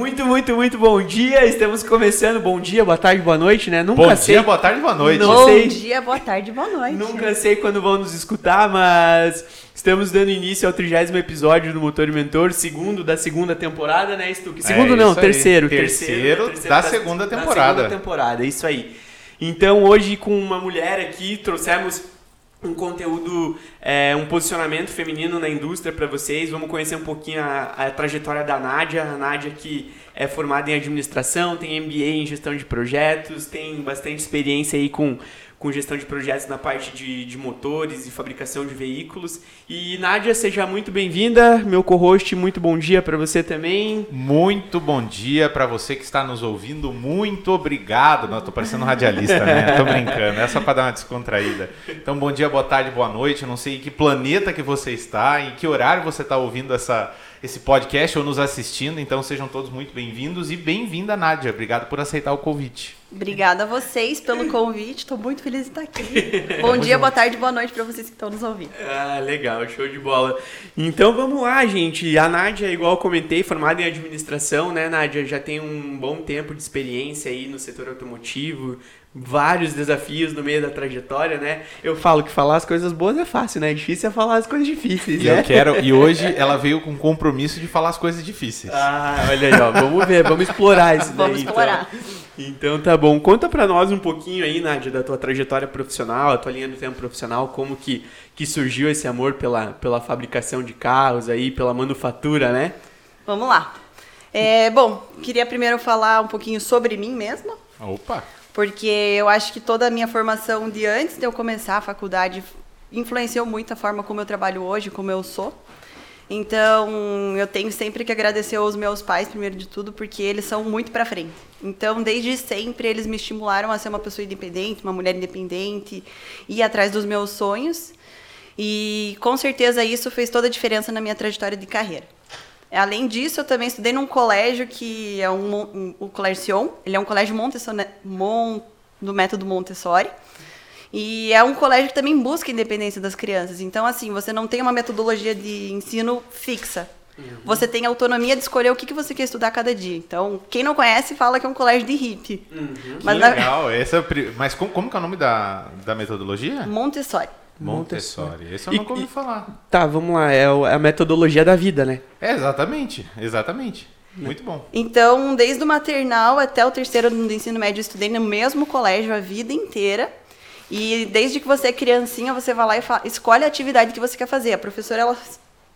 Muito, muito, muito bom dia. Estamos começando. Bom dia, boa tarde, boa noite, né? Nunca bom sei. dia, boa tarde, boa noite. Não bom sei. dia, boa tarde, boa noite. Nunca sei quando vão nos escutar, mas estamos dando início ao trigésimo episódio do Motor e Mentor, segundo da segunda temporada, né, Stuck? Segundo é, não, terceiro, terceiro, terceiro, terceiro da, da, segunda temporada. Da segunda temporada, isso aí. Então, hoje com uma mulher aqui, trouxemos um conteúdo, é, um posicionamento feminino na indústria para vocês. Vamos conhecer um pouquinho a, a, trajetória da Nádia. A Nádia que é formada em administração, tem MBA em gestão de projetos, tem bastante experiência aí com com gestão de projetos na parte de, de motores e fabricação de veículos. E Nádia, seja muito bem-vinda, meu co-host, muito bom dia para você também. Muito bom dia para você que está nos ouvindo, muito obrigado. Não, tô parecendo um radialista, né? Tô brincando, é só para dar uma descontraída. Então, bom dia, boa tarde, boa noite. Eu não sei em que planeta que você está, em que horário você está ouvindo essa esse podcast ou nos assistindo. Então sejam todos muito bem-vindos e bem-vinda, Nádia. Obrigado por aceitar o convite. Obrigada a vocês pelo convite. Estou muito feliz de estar aqui. Bom dia, boa tarde, boa noite para vocês que estão nos ouvindo. Ah, legal, show de bola. Então vamos lá, gente. A Nádia, igual eu comentei, formada em administração, né, Nádia? Já tem um bom tempo de experiência aí no setor automotivo, vários desafios no meio da trajetória, né? Eu falo que falar as coisas boas é fácil, né? É difícil é falar as coisas difíceis, e né? Eu quero, e hoje ela veio com compromisso de falar as coisas difíceis. Ah, olha aí, ó, vamos ver, vamos explorar isso daí. Vamos explorar. Então. Então tá bom. Conta pra nós um pouquinho aí, Nádia, da tua trajetória profissional, a tua linha do tempo profissional, como que, que surgiu esse amor pela, pela fabricação de carros aí, pela manufatura, né? Vamos lá. É, bom, queria primeiro falar um pouquinho sobre mim mesma. Opa! porque eu acho que toda a minha formação de antes de eu começar a faculdade influenciou muito a forma como eu trabalho hoje, como eu sou. Então, eu tenho sempre que agradecer aos meus pais, primeiro de tudo, porque eles são muito para frente. Então, desde sempre, eles me estimularam a ser uma pessoa independente, uma mulher independente, ir atrás dos meus sonhos. E, com certeza, isso fez toda a diferença na minha trajetória de carreira. Além disso, eu também estudei num colégio que é um, um, o Colégio Sion. Ele é um colégio Montessori, Mon, do método Montessori. E é um colégio que também busca a independência das crianças. Então, assim, você não tem uma metodologia de ensino fixa. Uhum. Você tem autonomia de escolher o que, que você quer estudar cada dia. Então, quem não conhece fala que é um colégio de hippie. Uhum. Mas, que legal. Na... Essa, é mas como, como que é o nome da, da metodologia? Montessori. Montessori. Esse eu nunca ouvi falar. Tá, vamos lá. É a metodologia da vida, né? É, exatamente. Exatamente. Muito bom. Então, desde o maternal até o terceiro ano do ensino médio, eu estudei no mesmo colégio a vida inteira. E desde que você é criancinha, você vai lá e fala, escolhe a atividade que você quer fazer. A professora, ela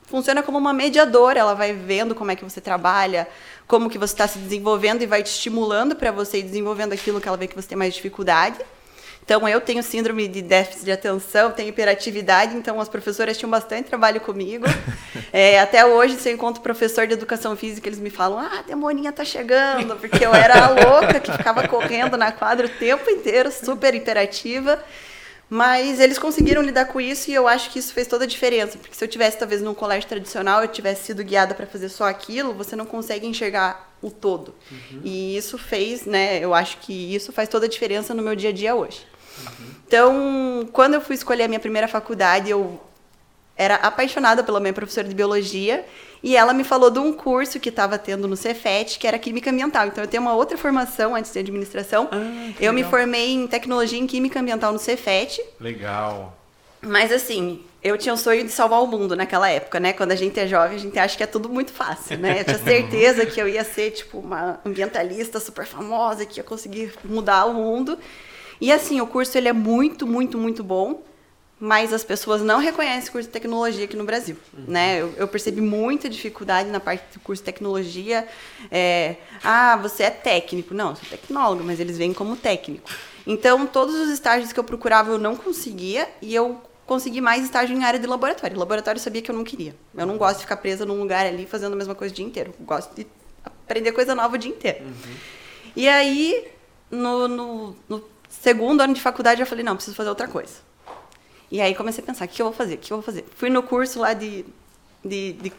funciona como uma mediadora. Ela vai vendo como é que você trabalha, como que você está se desenvolvendo e vai te estimulando para você ir desenvolvendo aquilo que ela vê que você tem mais dificuldade. Então, eu tenho síndrome de déficit de atenção, tenho hiperatividade, então as professoras tinham bastante trabalho comigo. É, até hoje, se eu encontro professor de educação física, eles me falam: Ah, a demoninha tá chegando, porque eu era a louca que ficava correndo na quadra o tempo inteiro, super hiperativa. Mas eles conseguiram lidar com isso e eu acho que isso fez toda a diferença. Porque se eu tivesse, talvez, num colégio tradicional, eu tivesse sido guiada para fazer só aquilo, você não consegue enxergar o todo. Uhum. E isso fez, né? Eu acho que isso faz toda a diferença no meu dia a dia hoje. Então, quando eu fui escolher a minha primeira faculdade, eu era apaixonada pela minha professora de biologia e ela me falou de um curso que estava tendo no Cefet, que era Química Ambiental. Então, eu tenho uma outra formação antes de administração. Ah, eu legal. me formei em Tecnologia em Química Ambiental no Cefet. Legal. Mas, assim, eu tinha o sonho de salvar o mundo naquela época, né? Quando a gente é jovem, a gente acha que é tudo muito fácil, né? Eu tinha certeza que eu ia ser, tipo, uma ambientalista super famosa, que ia conseguir mudar o mundo. E assim, o curso ele é muito, muito, muito bom, mas as pessoas não reconhecem o curso de tecnologia aqui no Brasil, uhum. né? Eu, eu, percebi muita dificuldade na parte do curso de tecnologia. É, ah, você é técnico. Não, eu sou tecnólogo, mas eles vêm como técnico. Então, todos os estágios que eu procurava eu não conseguia e eu consegui mais estágio em área de laboratório. Laboratório eu sabia que eu não queria. Eu não gosto de ficar presa num lugar ali fazendo a mesma coisa o dia inteiro. Eu gosto de aprender coisa nova o dia inteiro. Uhum. E aí, no, no, no Segundo ano de faculdade, eu falei, não, preciso fazer outra coisa. E aí comecei a pensar, o que eu vou fazer? O que eu vou fazer? Fui no curso lá de de, de,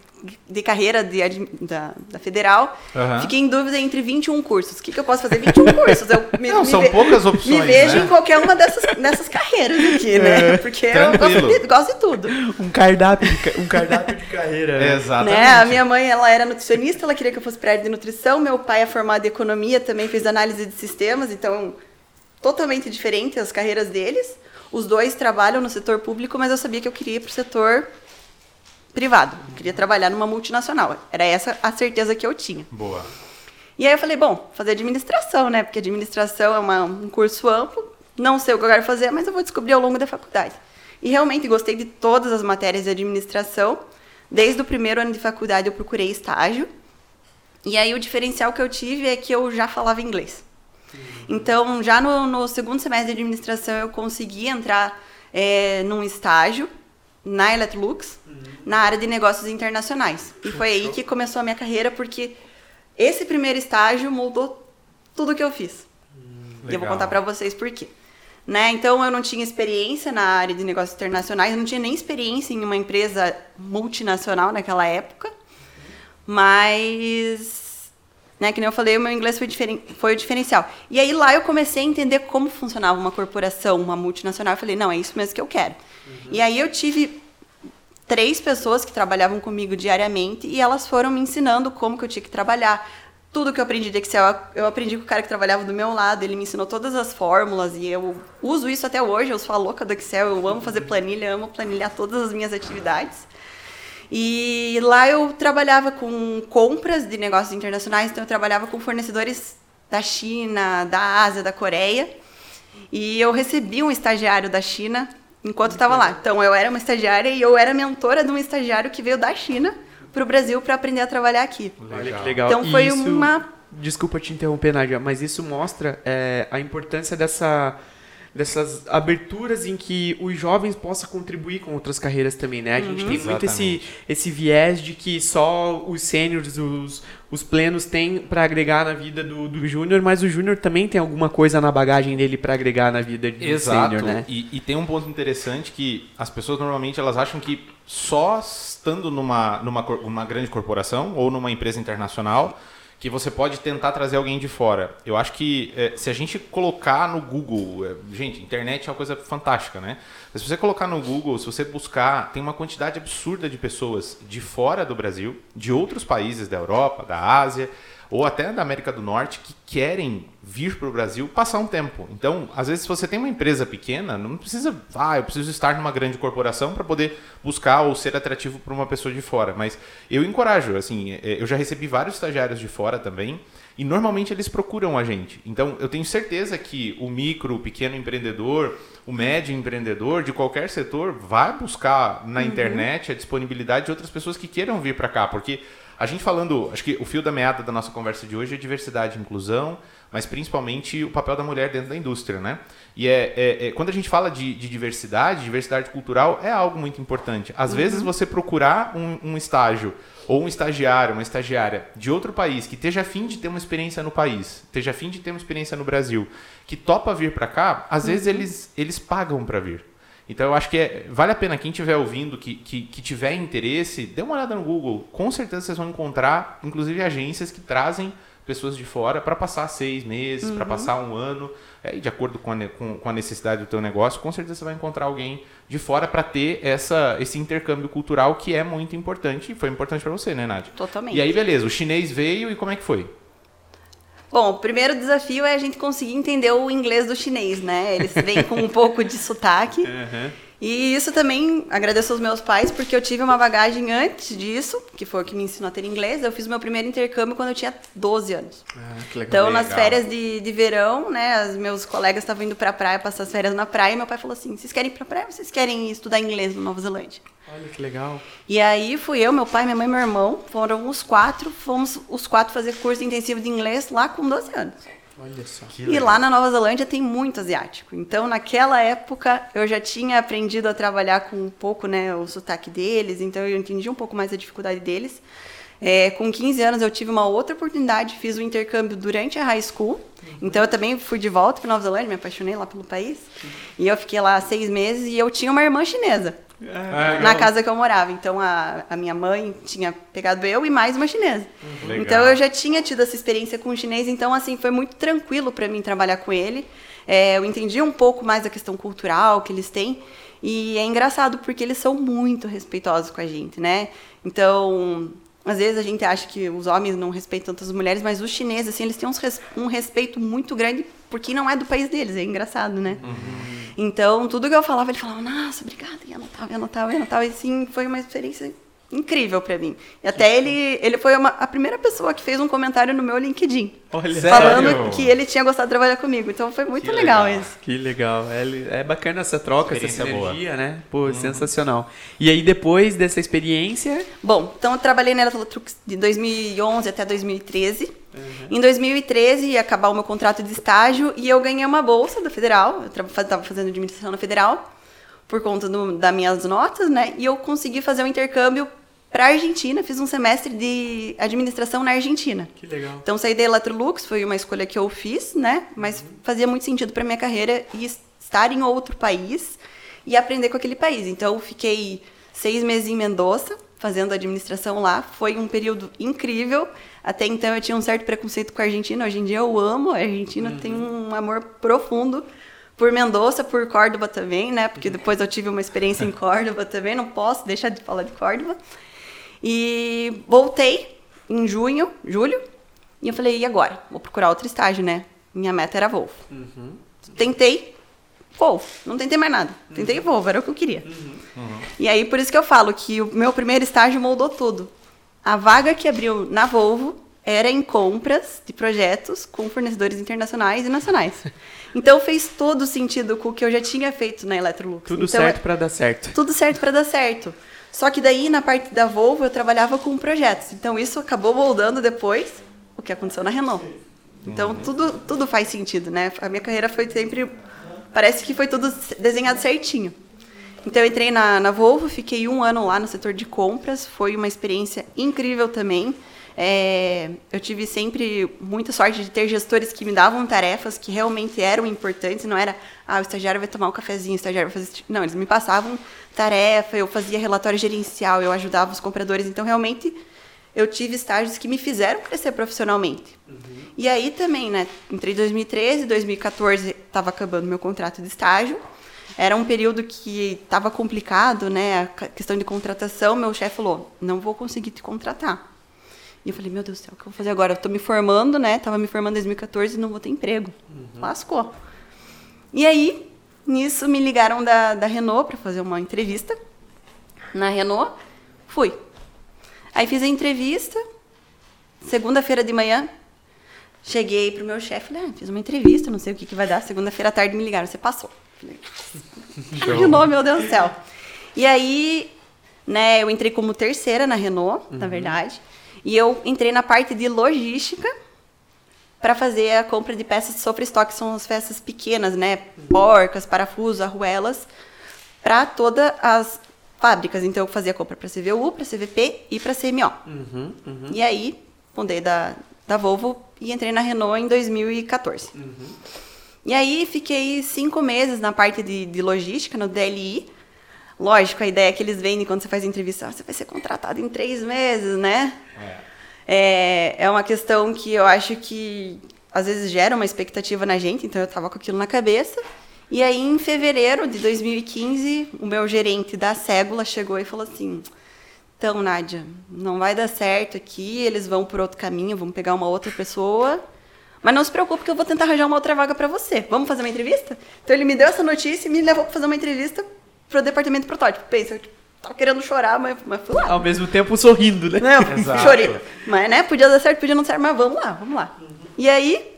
de carreira de, da, da federal. Aham. Fiquei em dúvida entre 21 cursos. O que, que eu posso fazer? 21 cursos. Eu me, Não, me são ve- poucas opções, Me vejo né? em qualquer uma dessas, dessas carreiras aqui, né? Porque eu gosto tranquilo. de, gosto de tudo. Um cardápio de, um cardápio de carreira. né? Exatamente. Né? A minha mãe, ela era nutricionista, ela queria que eu fosse para área de nutrição. Meu pai é formado em economia, também fez análise de sistemas, então totalmente diferente as carreiras deles. Os dois trabalham no setor público, mas eu sabia que eu queria ir para o setor privado. Eu queria trabalhar numa multinacional. Era essa a certeza que eu tinha. Boa. E aí eu falei, bom, fazer administração, né? Porque administração é uma- um curso amplo, não sei o que eu quero fazer, mas eu vou descobrir ao longo da faculdade. E realmente gostei de todas as matérias de administração. Desde o primeiro ano de faculdade eu procurei estágio. E aí o diferencial que eu tive é que eu já falava inglês. Então, já no, no segundo semestre de administração, eu consegui entrar é, num estágio na Electrolux, na área de negócios internacionais. E foi aí que começou a minha carreira, porque esse primeiro estágio mudou tudo que eu fiz. E eu vou legal. contar pra vocês por quê. Né? Então, eu não tinha experiência na área de negócios internacionais, eu não tinha nem experiência em uma empresa multinacional naquela época. Mas, né, que nem eu falei, o meu inglês foi, diferen foi o diferencial. E aí lá eu comecei a entender como funcionava uma corporação, uma multinacional. Eu falei, não, é isso mesmo que eu quero. E aí eu tive três pessoas que trabalhavam comigo diariamente e elas foram me ensinando como que eu tinha que trabalhar. Tudo que eu aprendi de Excel, eu aprendi com o cara que trabalhava do meu lado, ele me ensinou todas as fórmulas e eu uso isso até hoje, eu sou a louca do Excel, eu amo fazer planilha, amo planilhar todas as minhas atividades. E lá eu trabalhava com compras de negócios internacionais, então eu trabalhava com fornecedores da China, da Ásia, da Coreia. E eu recebi um estagiário da China enquanto eu estava lá. Então eu era uma estagiária e eu era mentora de um estagiário que veio da China para o Brasil para aprender a trabalhar aqui. Olha que legal. Então foi Isso- uma Desculpa te interromper, Nádia, mas isso mostra é, a importância dessa, dessas aberturas em que os jovens possam contribuir com outras carreiras também, né? A gente tem muito esse, Exatamente. esse viés de que só os sêniores, os, os plenos têm para agregar na vida do, do júnior, mas o júnior também tem alguma coisa na bagagem dele para agregar na vida do Exato. sênior, né? E, e tem um ponto interessante que as pessoas normalmente elas acham que só estando numa, numa, cor- uma grande corporação ou numa empresa internacional que você pode tentar trazer alguém de fora. Eu acho que eh, se a gente colocar no Google, eh, gente, internet é uma coisa fantástica, né? Mas se você colocar no Google, se você buscar, tem uma quantidade absurda de pessoas de fora do Brasil, de outros países da Europa, da Ásia, ou até da América do Norte que querem vir para o Brasil passar um tempo. Então, às vezes, se você tem uma empresa pequena, não precisa, ah, eu preciso estar numa grande corporação para poder buscar ou ser atrativo para uma pessoa de fora. Mas eu encorajo, assim, eh, eu já recebi vários estagiários de fora também. E normalmente eles procuram a gente. Então eu tenho certeza que o micro, o pequeno empreendedor, o médio empreendedor de qualquer setor vai buscar na internet a disponibilidade de outras pessoas que queiram vir para cá, porque a gente falando, acho que o fio da meada da nossa conversa de hoje é diversidade e inclusão, mas principalmente o papel da mulher dentro da indústria, né? E é, é- é- quando a gente fala de, de diversidade, diversidade cultural é algo muito importante. Às vezes você procurar um, um estágio ou um estagiário, uma estagiária de outro país que esteja afim de ter uma experiência no país, esteja afim de ter uma experiência no Brasil, que topa vir para cá, às vezes eles, eles pagam para vir. Então eu acho que é- vale a pena quem estiver ouvindo, que, que, que tiver interesse, dê uma olhada no Google. Com certeza vocês vão encontrar, inclusive, agências que trazem pessoas de fora para passar seis meses, para passar um ano, é, e de acordo com a, com, com a necessidade do teu negócio, com certeza você vai encontrar alguém de fora para ter essa, esse intercâmbio cultural que é muito importante e foi importante para você, né, Nádia? Totalmente. E aí, beleza, o chinês veio e como é que foi? Bom, o primeiro desafio é a gente conseguir entender o inglês do chinês, né? Eles vêm com um pouco de sotaque. E isso também agradeço aos meus pais, porque eu tive uma bagagem antes disso, que foi o que me ensinou a ter inglês. Eu fiz meu primeiro intercâmbio quando eu tinha 12 anos. Ah, que legal. Então, nas legal. férias de, de verão, né, os meus colegas estavam indo pra praia, passar as férias na praia, e meu pai falou assim: vocês querem ir pra praia ou vocês querem estudar inglês na Nova Zelândia? Olha que legal. E aí fui eu, meu pai, minha mãe e meu irmão, foram os quatro, fomos os quatro fazer curso intensivo de inglês lá com 12 anos. Olha só. E lá na Nova Zelândia tem muito asiático. Então, naquela época, eu já tinha aprendido a trabalhar com um pouco né, o sotaque deles, então eu entendi um pouco mais a dificuldade deles. É, com 15 anos, eu tive uma outra oportunidade, fiz o intercâmbio durante a high school. Então, eu também fui de volta para Nova Zelândia, me apaixonei lá pelo país. E eu fiquei lá seis meses e eu tinha uma irmã chinesa. Ah, na casa que eu morava. Então a, a minha mãe tinha pegado eu e mais uma chinesa. Legal. Então eu já tinha tido essa experiência com o chinês, então assim foi muito tranquilo para mim trabalhar com ele. É, eu entendi um pouco mais da questão cultural que eles têm e é engraçado porque eles são muito respeitosos com a gente, né? Então às vezes a gente acha que os homens não respeitam tanto as mulheres, mas os chineses assim eles têm res- um respeito muito grande porque não é do país deles, é engraçado, né? Então, tudo que eu falava, ele falava, nossa, obrigada, e anotava, e anotava, e anotava. E assim, foi uma experiência incrível pra mim. E até ele, ele foi uma- a primeira pessoa que fez um comentário no meu LinkedIn. Olha, Falando Sério? que ele tinha gostado de trabalhar comigo. Então foi muito legal, legal. isso. Que legal. É, é bacana essa troca, essa boa. sinergia, né? Pô, sensacional. E aí, depois dessa experiência, Bom, então eu trabalhei na de 2011 até 2013. Em 2013 ia acabar o meu contrato de estágio e eu ganhei uma bolsa da Federal. Eu estava fazendo administração na Federal por conta do, das minhas notas, né? E eu consegui fazer um intercâmbio para Argentina. Fiz um semestre de administração na Argentina. que legal. Então saí da Electrolux, foi uma escolha que eu fiz, né? Mas fazia muito sentido para minha carreira e estar em outro país e aprender com aquele país. Então fiquei seis meses em Mendoza fazendo administração lá. Foi um período incrível. Até então eu tinha um certo preconceito com a Argentina. Hoje em dia eu amo a Argentina, tenho um amor profundo por Mendoza, por Córdoba também, né? Porque depois eu tive uma experiência em Córdoba também. Não posso deixar de falar de Córdoba. E voltei em junho, julho, e eu falei, e agora? Vou procurar outro estágio, né? Minha meta era Volvo. Tentei, Volvo. Não tentei mais nada. Tentei Volvo, era o que eu queria. E aí, por isso que eu falo que o meu primeiro estágio moldou tudo. A vaga que abriu na Volvo era em compras de projetos com fornecedores internacionais e nacionais. Então fez todo sentido com o que eu já tinha feito na Electrolux. Tudo então, certo pra dar certo. tudo certo para dar certo. Só que daí, na parte da Volvo, eu trabalhava com projetos. Então, isso acabou moldando depois o que aconteceu na Renault. Então, tudo, tudo faz sentido, né? A minha carreira foi sempre... Parece que foi tudo desenhado certinho. Então, eu entrei na, na Volvo, fiquei um ano lá no setor de compras. Foi uma experiência incrível também. É, eu tive sempre muita sorte de ter gestores que me davam tarefas que realmente eram importantes. Não era, ah, o estagiário vai tomar um cafezinho, o estagiário vai fazer... tipo- Não, eles me passavam tarefa, eu fazia relatório gerencial, eu ajudava os compradores. Então, realmente, eu tive estágios que me fizeram crescer profissionalmente. E aí também, né? Entrei em 2013, 2014 estava acabando meu contrato de estágio. Era um período que estava complicado, né? A questão de contratação. Meu chefe falou: não vou conseguir te contratar. E eu falei: meu Deus do céu, o que eu vou fazer agora? Eu tô me formando, né? Tava me formando em 2014 e não vou ter emprego. Lascou. E aí, nisso, me ligaram da, da Renault para fazer uma entrevista. Na Renault, fui. Aí fiz a entrevista, segunda-feira de manhã, cheguei pro meu chefe, falei, ah, fiz uma entrevista, não sei o que, que vai dar. Segunda-feira à tarde me ligaram, você passou. Falei, Renault, meu Deus do céu. E aí, né, eu entrei como terceira na Renault, na verdade. E eu entrei na parte de logística para fazer a compra de peças de sofra estoque, são as peças pequenas, né? Porcas, parafusos, arruelas, para todas as fábricas. Então eu fazia a compra para CVU, para CVP e para CMO. Uhum, uhum. E aí, fundei da, da Volvo e entrei na Renault em 2014. E aí, fiquei cinco meses na parte de, de logística, no DLI. Lógico, a ideia é que eles vendem quando você faz entrevista, ah, você vai ser contratado em três meses, né? É, é uma questão que eu acho que às vezes gera uma expectativa na gente, então eu tava com aquilo na cabeça. E aí, em fevereiro de 2015, o meu gerente da Ségula chegou e falou assim: Então, Nádia, não vai dar certo aqui, eles vão por outro caminho, vão pegar uma outra pessoa. Mas não se preocupe que eu vou tentar arranjar uma outra vaga para você. Vamos fazer uma entrevista? Então ele me deu essa notícia e me levou para fazer uma entrevista pro departamento de protótipo. Pensa, eu tipo, tava querendo chorar, mas, mas fui lá. Ao mesmo tempo sorrindo, né? Não, Exato. chorei. Mas, né, podia dar certo, podia não ser, mas vamos lá, vamos lá. E aí,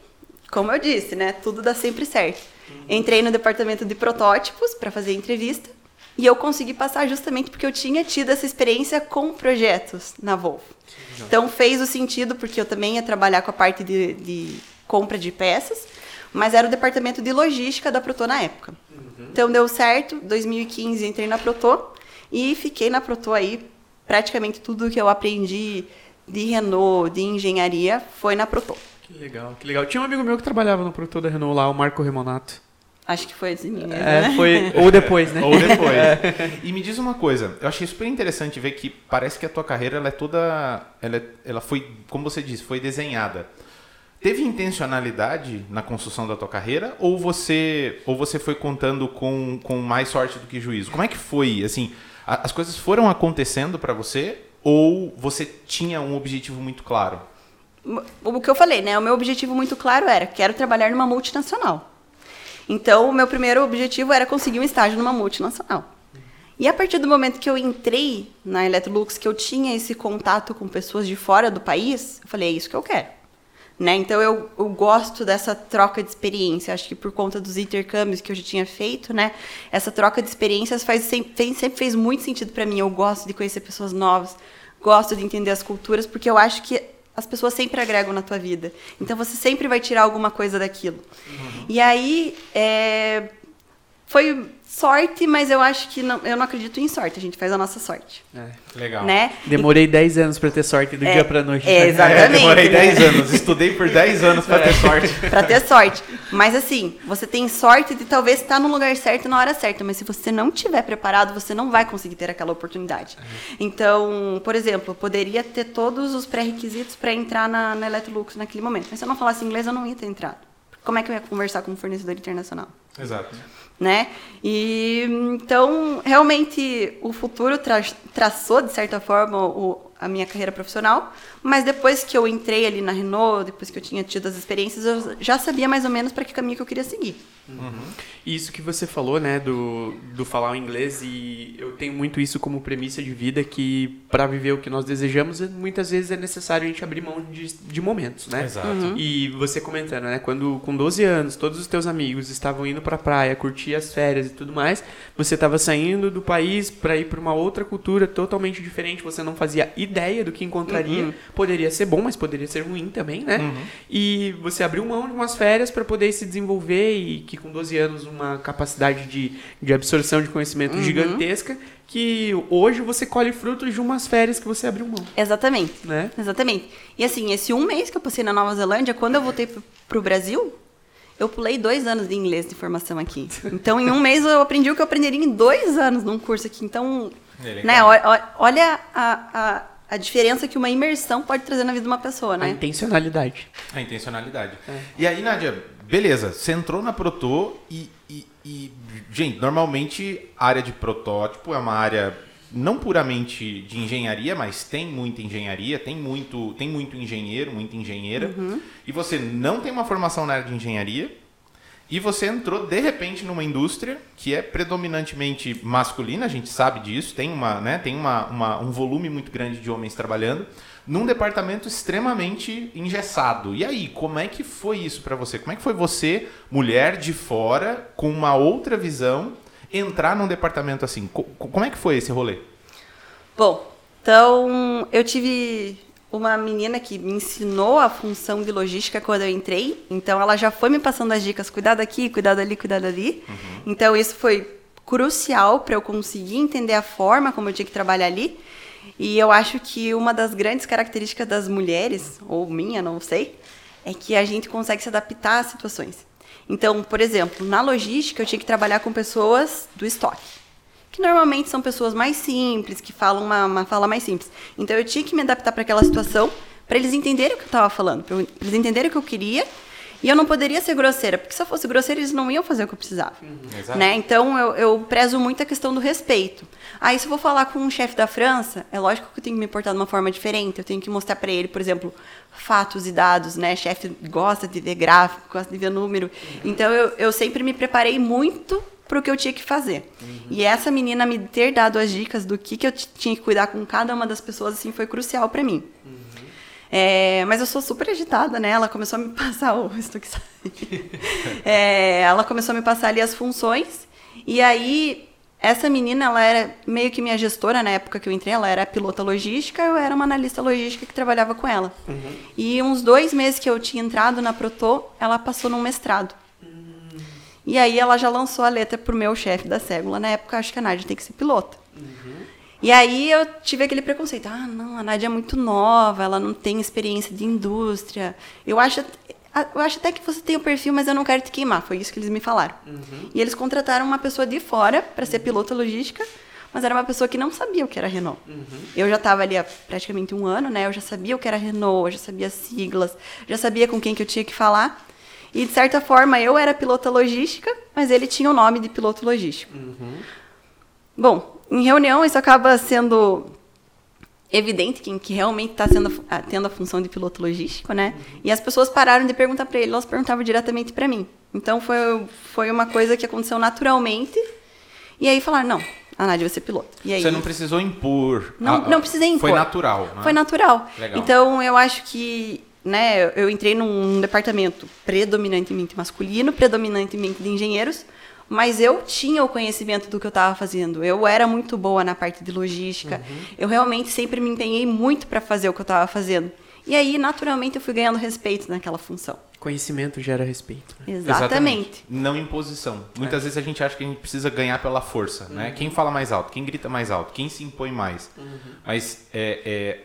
como eu disse, né, tudo dá sempre certo. Entrei no departamento de protótipos para fazer entrevista e eu consegui passar justamente porque eu tinha tido essa experiência com projetos na Volvo. Então fez o sentido porque eu também ia trabalhar com a parte de, de compra de peças, mas era o departamento de logística da Proto na época. Então deu certo, 2015 entrei na Proto e fiquei na Proto aí praticamente tudo que eu aprendi de Renault, de engenharia, foi na Proto. Que legal, que legal. Tinha um amigo meu que trabalhava no produtor da Renault lá, o Marco Remonato. Acho que foi assim É, né? foi, ou depois, né? Ou depois. E me diz uma coisa, eu achei super interessante ver que parece que a tua carreira ela é toda. Ela, é- ela foi, como você disse, foi desenhada. Teve intencionalidade na construção da tua carreira ou você ou você foi contando com, com mais sorte do que juízo? Como é que foi? Assim, a- as coisas foram acontecendo para você ou você tinha um objetivo muito claro? O que eu falei, né? O meu objetivo muito claro era: quero trabalhar numa multinacional. Então, o meu primeiro objetivo era conseguir um estágio numa multinacional. E a partir do momento que eu entrei na Electrolux, que eu tinha esse contato com pessoas de fora do país, eu falei: é isso que eu quero. Né? Então, eu, eu gosto dessa troca de experiência. Acho que por conta dos intercâmbios que eu já tinha feito, né? Essa troca de experiências faz, sempre, fez- sempre fez muito sentido para mim. Eu gosto de conhecer pessoas novas, gosto de entender as culturas, porque eu acho que as pessoas sempre agregam na tua vida. Então você sempre vai tirar alguma coisa daquilo. E aí, é, foi sorte, mas eu acho que não, eu não acredito em sorte. A gente faz a nossa sorte, É. Legal. né? Demorei 10 anos pra ter sorte do É, dia pra noite. é, né? exatamente. É, demorei né? 10 anos, estudei por 10 anos para ter sorte. Pra ter sorte. Mas assim, você tem sorte de talvez estar no lugar certo na hora certa, mas se você não estiver preparado, você não vai conseguir ter aquela oportunidade. Então, por exemplo, eu poderia ter todos os pré-requisitos para entrar na, na Electrolux naquele momento, mas se eu não falasse inglês, eu não ia ter entrado. Como é que eu ia conversar com um fornecedor internacional? Exato. Né? E então, realmente, o futuro tra traçou, de certa forma, o, a minha carreira profissional, mas depois que eu entrei ali na Renault, depois que eu tinha tido as experiências, eu já sabia mais ou menos para que caminho que eu queria seguir. E Isso que você falou, né, do, do falar o inglês, e eu tenho muito isso como premissa de vida, que para viver o que nós desejamos, muitas vezes é necessário a gente abrir mão de, de momentos, né? Exato. E você comentando, né, quando com 12 anos, todos os teus amigos estavam indo pra praia, curtir as férias e tudo mais, você estava saindo do país para ir para uma outra cultura totalmente diferente, você não fazia ideia do que encontraria. Poderia ser bom, mas poderia ser ruim também, né? E você abriu mão de umas férias para poder se desenvolver e que com 12 anos uma capacidade de, de absorção de conhecimento gigantesca que hoje você colhe frutos de umas férias que você abriu mão, Exatamente. né? Exatamente. E assim, esse um mês que eu passei na Nova Zelândia, quando eu voltei pro, pro Brasil, eu pulei dois anos de inglês de formação aqui. Então, em um mês eu aprendi o que eu aprenderia em dois anos num curso aqui. Então, É né, olha a, a, a diferença que uma imersão pode trazer na vida de uma pessoa, A né? intencionalidade. A intencionalidade. E aí, Nádia, beleza, você entrou na Proto e, e, e, gente, normalmente a área de protótipo é uma área não puramente de engenharia, mas tem muita engenharia, tem muito, tem muito engenheiro, muita engenheira. E você não tem uma formação na área de engenharia. E você entrou de repente numa indústria que é predominantemente masculina, a gente sabe disso, tem, uma, né, tem uma, uma- um volume muito grande de homens trabalhando, num departamento extremamente engessado. E aí, como é que foi isso para você? Como é que foi você, mulher de fora, com uma outra visão, entrar num departamento assim? Co- co- como é que foi esse rolê? Bom, então eu tive uma menina que me ensinou a função de logística quando eu entrei. Então ela já foi me passando as dicas, cuidado aqui, cuidado ali, cuidado ali. Então isso foi crucial para eu conseguir entender a forma como eu tinha que trabalhar ali. E eu acho que uma das grandes características das mulheres, ou minha, não sei, é que a gente consegue se adaptar às situações. Então, por exemplo, na logística eu tinha que trabalhar com pessoas do estoque que normalmente são pessoas mais simples, que falam uma, uma fala mais simples. Então eu tinha que me adaptar para aquela situação, para eles entenderem o que eu estava falando, para eles entenderem o que eu queria. E eu não poderia ser grosseira, porque se eu fosse grosseira, eles não iam fazer o que eu precisava. Exato. Né? Então eu, eu prezo muito a questão do respeito. Aí, se eu vou falar com um chefe da França, é lógico que eu tenho que me portar de uma forma diferente. Eu tenho que mostrar para ele, por exemplo, fatos e dados. Né? Chefe gosta de ver gráfico, gosta de ver número. Então eu, eu sempre me preparei muito para o que eu tinha que fazer. E essa menina me ter dado as dicas do que, que eu tinha que cuidar com cada uma das pessoas assim foi crucial para mim. É, mas eu sou super agitada, né? Ela começou a me passar o. É, ela começou a me passar ali as funções e aí essa menina ela era meio que minha gestora na época que eu entrei. Ela era pilota logística, eu era uma analista logística que trabalhava com ela. E uns dois meses que eu tinha entrado na Proto, ela passou num mestrado. E aí ela já lançou a letra pro meu chefe da célula. Na época, acho que a Nádia tem que ser pilota. E aí eu tive aquele preconceito. Ah, não, a Nádia é muito nova, ela não tem experiência de indústria. Eu acho "Ah, eu acho até que você tem o perfil, mas eu não quero te queimar. Foi isso que eles me falaram. E eles contrataram uma pessoa de fora para ser piloto logística, mas era uma pessoa que não sabia o que era Renault. Eu já estava ali há praticamente um ano, né? Eu já sabia o que era Renault, eu já sabia as siglas, já sabia com quem que eu tinha que falar. E, de certa forma, eu era pilota logística, mas ele tinha o nome de piloto logístico. Bom, em reunião isso acaba sendo evidente quem que realmente está tendo a função de piloto logístico, né? E as pessoas pararam de perguntar para ele, elas perguntavam diretamente para mim. Então foi, foi uma coisa que aconteceu naturalmente. E aí falaram, não, a Nádia vai ser piloto. E aí, Você não precisou impor. Não- Ah, não precisei impor. Foi natural. né? Foi natural. Legal. Então, eu acho que, né, eu- entrei num departamento predominantemente masculino, predominantemente de engenheiros, mas eu tinha o conhecimento do que eu estava fazendo. Eu era muito boa na parte de logística. Uhum. Eu realmente sempre me empenhei muito para fazer o que eu estava fazendo. E aí, naturalmente, eu fui ganhando respeito naquela função. Conhecimento gera respeito. né? Exatamente. Não imposição. Muitas vezes a gente acha que a gente precisa ganhar pela força, né? Quem fala mais alto, quem grita mais alto, quem se impõe mais. Mas é, é,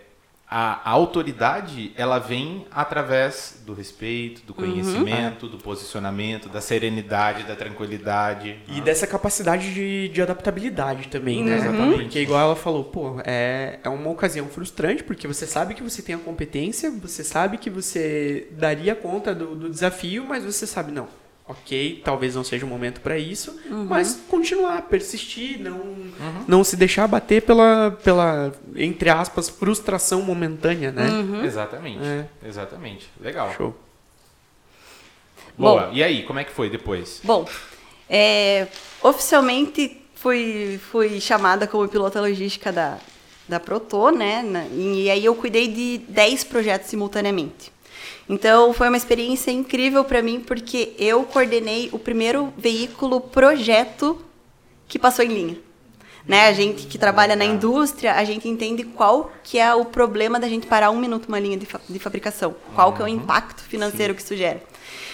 a, a autoridade, ela vem através do respeito, do conhecimento, do posicionamento, da serenidade, da tranquilidade. E dessa capacidade de, de adaptabilidade também, né? Exatamente. Porque igual ela falou, pô, é, é uma ocasião frustrante, porque você sabe que você tem a competência, você sabe que você daria conta do, do desafio, mas você sabe, não, ok, talvez não seja o momento para isso, mas continuar, persistir, não, não se deixar bater pela, pela, entre aspas, frustração momentânea, né? Exatamente. É. Exatamente. Legal. Show. Boa. E aí, como é que foi depois? Bom, é, oficialmente fui, fui chamada como pilota logística da, da Proto, né? e aí eu cuidei de 10 projetos simultaneamente. Então foi uma experiência incrível para mim porque eu coordenei o primeiro veículo projeto que passou em linha. Né? A gente que trabalha na indústria, a gente entende qual que é o problema da gente parar um minuto uma linha de, fa- de fabricação. Qual que é o impacto financeiro que isso gera.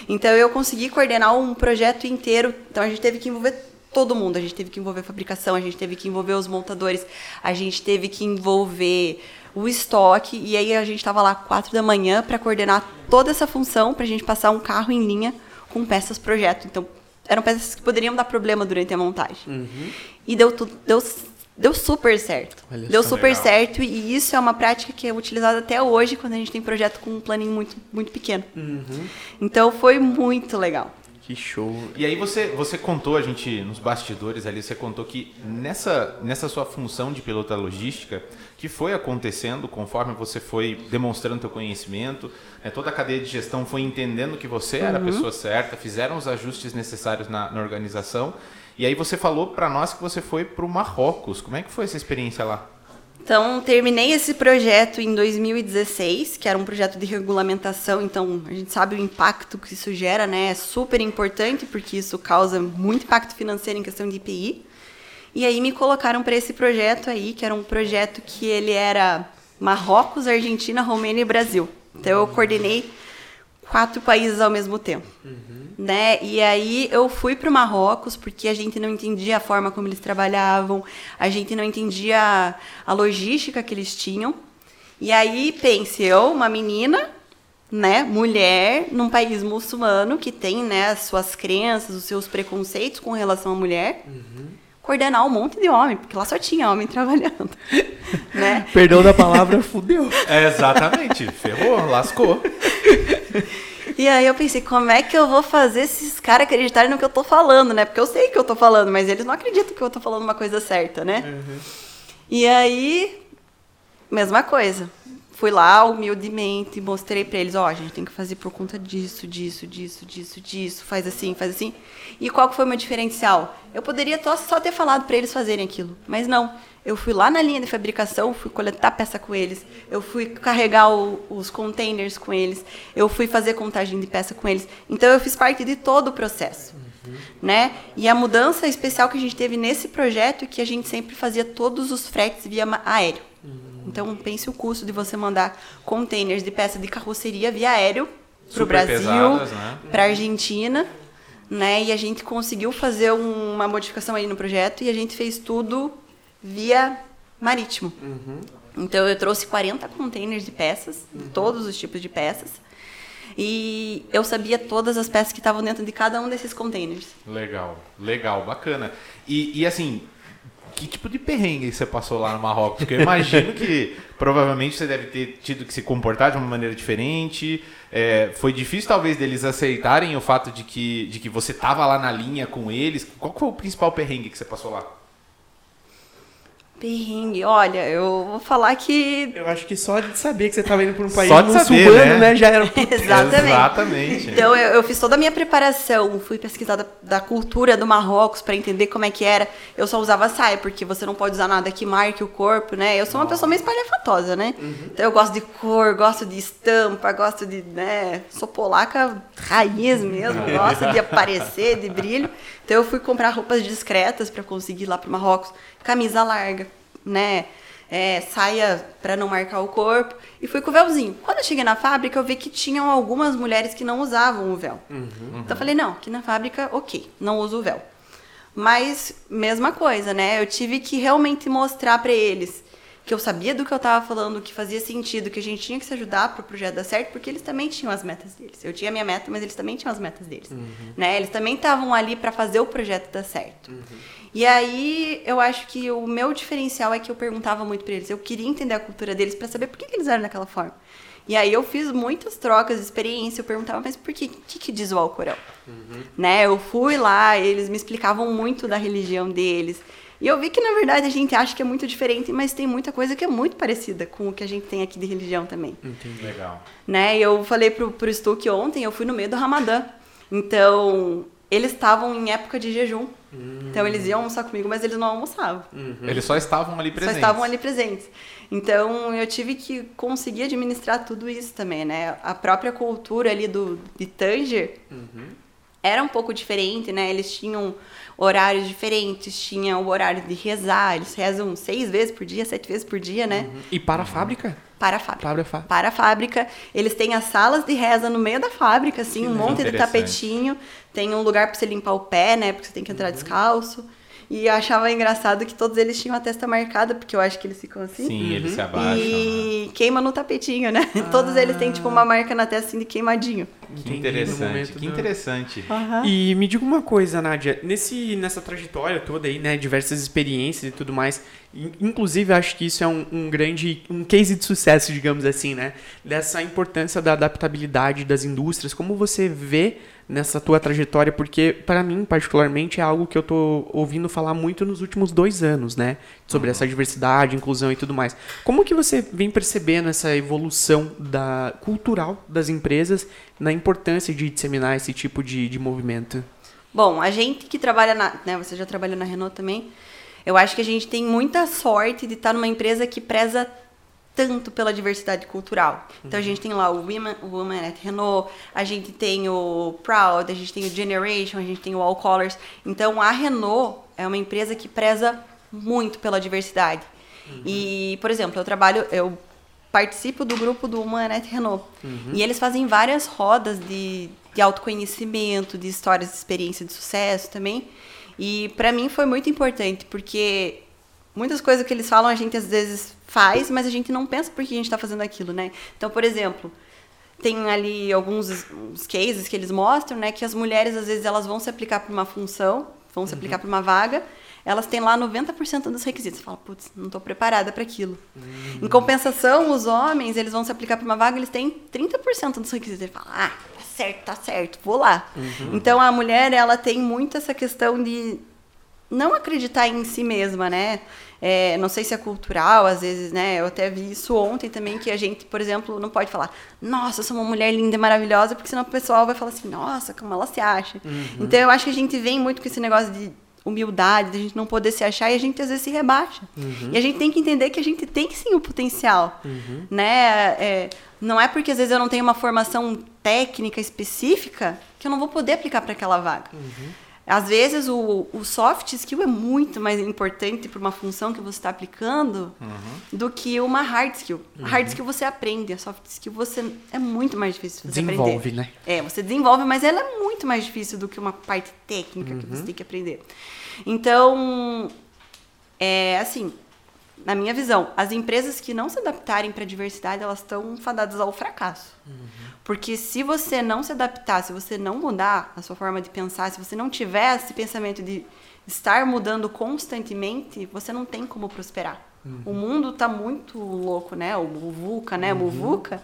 Então eu consegui coordenar um projeto inteiro. Então a gente teve que envolver todo mundo. A gente teve que envolver a fabricação, a gente teve que envolver os montadores, a gente teve que envolver o estoque. E aí a gente estava lá quatro da manhã para coordenar toda essa função para a gente passar um carro em linha com peças projeto. Então eram peças que poderiam dar problema durante a montagem. E deu tudo, deu, deu super certo. Olha deu super Legal. certo e isso é uma prática que é utilizada até hoje quando a gente tem projeto com um planinho muito, muito pequeno. Então foi muito legal. Que show. E aí você, você contou, a gente, nos bastidores ali, você contou que nessa, nessa sua função de pilota logística, que foi acontecendo conforme você foi demonstrando seu conhecimento, né, toda a cadeia de gestão foi entendendo que você era a pessoa certa, fizeram os ajustes necessários na, na organização, e aí você falou para nós que você foi para o Marrocos. Como é que foi essa experiência lá? Então, terminei esse projeto em 2016, que era um projeto de regulamentação. Então, a gente sabe o impacto que isso gera, né? É super importante, porque isso causa muito impacto financeiro em questão de IPI. E aí me colocaram para esse projeto aí, que era um projeto que ele era Marrocos, Argentina, Romênia e Brasil. Então, eu coordenei quatro países ao mesmo tempo. Né? E aí eu fui para o Marrocos porque a gente não entendia a forma como eles trabalhavam, a gente não entendia a, a logística que eles tinham. E aí pense, eu, uma menina, né, mulher, num país muçulmano que tem, né, as suas crenças, os seus preconceitos com relação à mulher, coordenar um monte de homem, porque lá só tinha homem trabalhando, né? Perdão da palavra, fudeu. É, exatamente, ferrou, lascou. E aí eu pensei, como é que eu vou fazer esses caras acreditarem no que eu tô falando, né? Porque eu sei que eu tô falando, mas eles não acreditam que eu tô falando uma coisa certa, né? E aí, mesma coisa. Fui lá humildemente, mostrei pra eles, ó, a gente tem que fazer por conta disso, disso, disso, disso, disso, faz assim, faz assim. E qual que foi o meu diferencial? Eu poderia só, ter falado pra eles fazerem aquilo, mas não. Eu fui lá na linha de fabricação, fui coletar peça com eles, eu fui carregar o- os containers com eles, eu fui fazer contagem de peça com eles. Então eu fiz parte de todo o processo. Né? E a mudança especial que a gente teve nesse projeto é que a gente sempre fazia todos os fretes via aéreo. Então pense o custo de você mandar containers de peça de carroceria via aéreo para o Brasil, né? para a Argentina, né? E a gente conseguiu fazer um- uma modificação aí no projeto e a gente fez tudo via marítimo. Então eu trouxe 40 containers de peças, todos os tipos de peças. E eu sabia todas as peças que estavam dentro de cada um desses containers. Legal, legal, bacana. E, e assim, que tipo de perrengue você passou lá no Marrocos? Porque eu imagino que provavelmente você deve ter tido que se comportar de uma maneira diferente. É, foi difícil talvez deles aceitarem o fato de que, de que você estava lá na linha com eles. Qual foi o principal perrengue que você passou lá? Perrengue, olha, eu vou falar que. Eu acho que só de saber que você estava indo para um país Só de saber, né? né? Já era. Exatamente. Exatamente. Então eu, eu fiz toda a minha preparação, fui pesquisar da, da cultura do Marrocos para entender como é que era. Eu só usava saia, porque você não pode usar nada que marque o corpo, né? Eu sou uma pessoa meio espalhafatosa, né? Então eu gosto de cor, gosto de estampa, gosto de, né? Sou polaca raiz mesmo, gosto de aparecer, de brilho. Então eu fui comprar roupas discretas para conseguir ir lá pro Marrocos, camisa larga, né? É, saia para não marcar o corpo e fui com o véuzinho. Quando eu cheguei na fábrica, eu vi que tinham algumas mulheres que não usavam o véu. Então eu falei, não, aqui na fábrica, ok, não uso o véu. Mas, mesma coisa, né? Eu tive que realmente mostrar para eles que eu sabia do que eu estava falando, que fazia sentido, que a gente tinha que se ajudar para o projeto dar certo, porque eles também tinham as metas deles. Eu tinha a minha meta, mas eles também tinham as metas deles. Né? Eles também estavam ali para fazer o projeto dar certo. E aí, eu acho que o meu diferencial é que eu perguntava muito para eles. Eu queria entender a cultura deles para saber por que, que eles eram daquela forma. E aí eu fiz muitas trocas de experiência, eu perguntava, mas por que? O que, que diz o Alcorão? Né? Eu fui lá, eles me explicavam muito da religião deles. E eu vi que, na verdade, a gente acha que é muito diferente, mas tem muita coisa que é muito parecida com o que a gente tem aqui de religião também. Legal. Né? Eu falei pro, pro Stu que ontem eu fui no meio do Ramadã. Então, eles estavam em época de jejum. Então, eles iam almoçar comigo, mas eles não almoçavam. Eles só estavam ali Só presentes. estavam ali presentes. Então, eu tive que conseguir administrar tudo isso também, né? A própria cultura ali do, de Tanger era um pouco diferente, né? Eles tinham horários diferentes, tinham o horário de rezar, eles rezam seis vezes por dia, sete vezes por dia, né? E para a fábrica? Para a fábrica. Para a fábrica. Para a fábrica. Eles têm as salas de reza no meio da fábrica, assim, um monte de tapetinho. Tem um lugar para você limpar o pé, né? Porque você tem que entrar descalço. E eu achava engraçado que todos eles tinham a testa marcada, porque eu acho que eles ficam assim. Sim, eles se abaixam. né? E queima no tapetinho, né? Todos eles têm, tipo, uma marca na testa assim de queimadinho. Que interessante, que do- interessante. E me diga uma coisa, Nádia, nesse, nessa trajetória toda aí, né, diversas experiências e tudo mais, in- inclusive acho que isso é um, um grande, um case de sucesso, digamos assim, né, dessa importância da adaptabilidade das indústrias, como você vê nessa tua trajetória, porque para mim, particularmente, é algo que eu tô ouvindo falar muito nos últimos dois anos, né, sobre essa diversidade, inclusão e tudo mais. Como que você vem percebendo essa evolução da cultural das empresas na importância de disseminar esse tipo de, de movimento? Bom, a gente que trabalha na. Né, você já trabalhou na Renault também. Eu acho que a gente tem muita sorte de estar numa empresa que preza tanto pela diversidade cultural. Então a gente tem lá o Women, Women at Renault, a gente tem o Proud, a gente tem o Generation, a gente tem o All Colors. Então a Renault é uma empresa que preza muito pela diversidade. E, por exemplo, eu trabalho, eu participo do grupo do Women at Renault. E eles fazem várias rodas de, de autoconhecimento, de histórias de experiência de sucesso também. E para mim foi muito importante, porque muitas coisas que eles falam a gente às vezes faz, mas a gente não pensa por que a gente está fazendo aquilo, né? Então, por exemplo, tem ali alguns uns cases que eles mostram, né, que as mulheres às vezes elas vão se aplicar para uma função, vão se aplicar para uma vaga, elas têm lá 90% dos requisitos. Você fala, putz, não estou preparada para aquilo. Em compensação, os homens, eles vão se aplicar para uma vaga, eles têm 30% dos requisitos. Ele fala, ah, tá certo, tá certo, vou lá. Então a mulher, ela tem muito essa questão de não acreditar em si mesma, né? É, não sei se é cultural, às vezes, né? Eu até vi isso ontem também, que a gente, por exemplo, não pode falar, nossa, eu sou uma mulher linda e maravilhosa, porque senão o pessoal vai falar assim, nossa, como ela se acha. Então eu acho que a gente vem muito com esse negócio de humildade, de a gente não poder se achar e a gente às vezes se rebaixa. E a gente tem que entender que a gente tem sim o potencial, né? É, não é porque às vezes eu não tenho uma formação técnica específica que eu não vou poder aplicar para aquela vaga. Às vezes o, o soft skill é muito mais importante para uma função que você está aplicando do que uma hard skill. A hard skill você aprende, a soft skill você é muito mais difícil de você Desenvolve, aprender. né? É, você desenvolve, mas ela é muito mais difícil do que uma parte técnica que você tem que aprender. Então, é assim, na minha visão, as empresas que não se adaptarem para a diversidade, elas estão fadadas ao fracasso. Porque se você não se adaptar, se você não mudar a sua forma de pensar, se você não tiver esse pensamento de estar mudando constantemente, você não tem como prosperar. O mundo está muito louco, né? O Muvuca, né? Muvuca.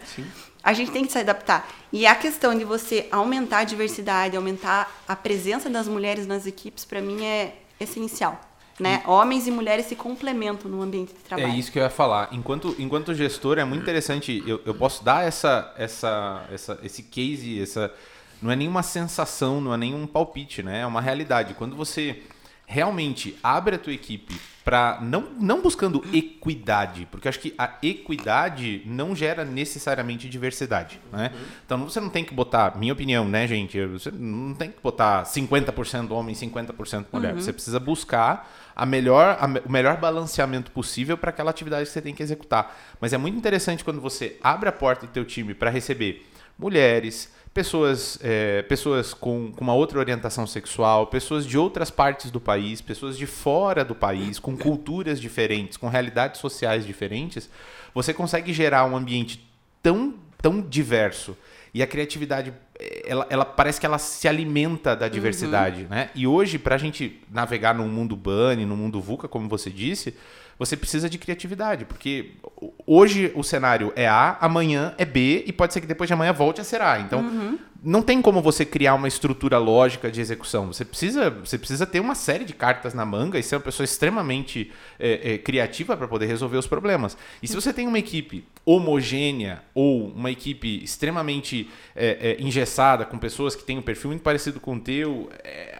A gente tem que se adaptar. E a questão de você aumentar a diversidade, aumentar a presença das mulheres nas equipes, para mim é essencial. Né? Homens e mulheres se complementam no ambiente de trabalho. É isso que eu ia falar. Enquanto, enquanto gestor, é muito interessante. Eu, eu posso dar essa, essa, essa, esse case, essa. Não é nenhuma sensação, não é nenhum palpite, né? É uma realidade. Quando você realmente abre a tua equipe para não, não buscando equidade, porque acho que a equidade não gera necessariamente diversidade, né? Então você não tem que botar, minha opinião, né, gente, você não tem que botar 50% homem, 50% mulher. Você precisa buscar a melhor, a, o melhor balanceamento possível para aquela atividade que você tem que executar. Mas é muito interessante quando você abre a porta do teu time para receber mulheres, pessoas, é, pessoas com, com uma outra orientação sexual, pessoas de outras partes do país, pessoas de fora do país, com culturas diferentes, com realidades sociais diferentes, você consegue gerar um ambiente tão, tão diverso e a criatividade ela, ela parece que ela se alimenta da diversidade, uhum. né? E hoje para a gente navegar no mundo bunny, no mundo VUCA, como você disse, você precisa de criatividade, porque hoje o cenário é A, amanhã é B e pode ser que depois de amanhã volte a ser A. Então, uhum. Não tem como você criar uma estrutura lógica de execução. Você precisa, você precisa ter uma série de cartas na manga e ser uma pessoa extremamente é, é, criativa para poder resolver os problemas. E se você tem uma equipe homogênea ou uma equipe extremamente é, engessada, com pessoas que têm um perfil muito parecido com o teu,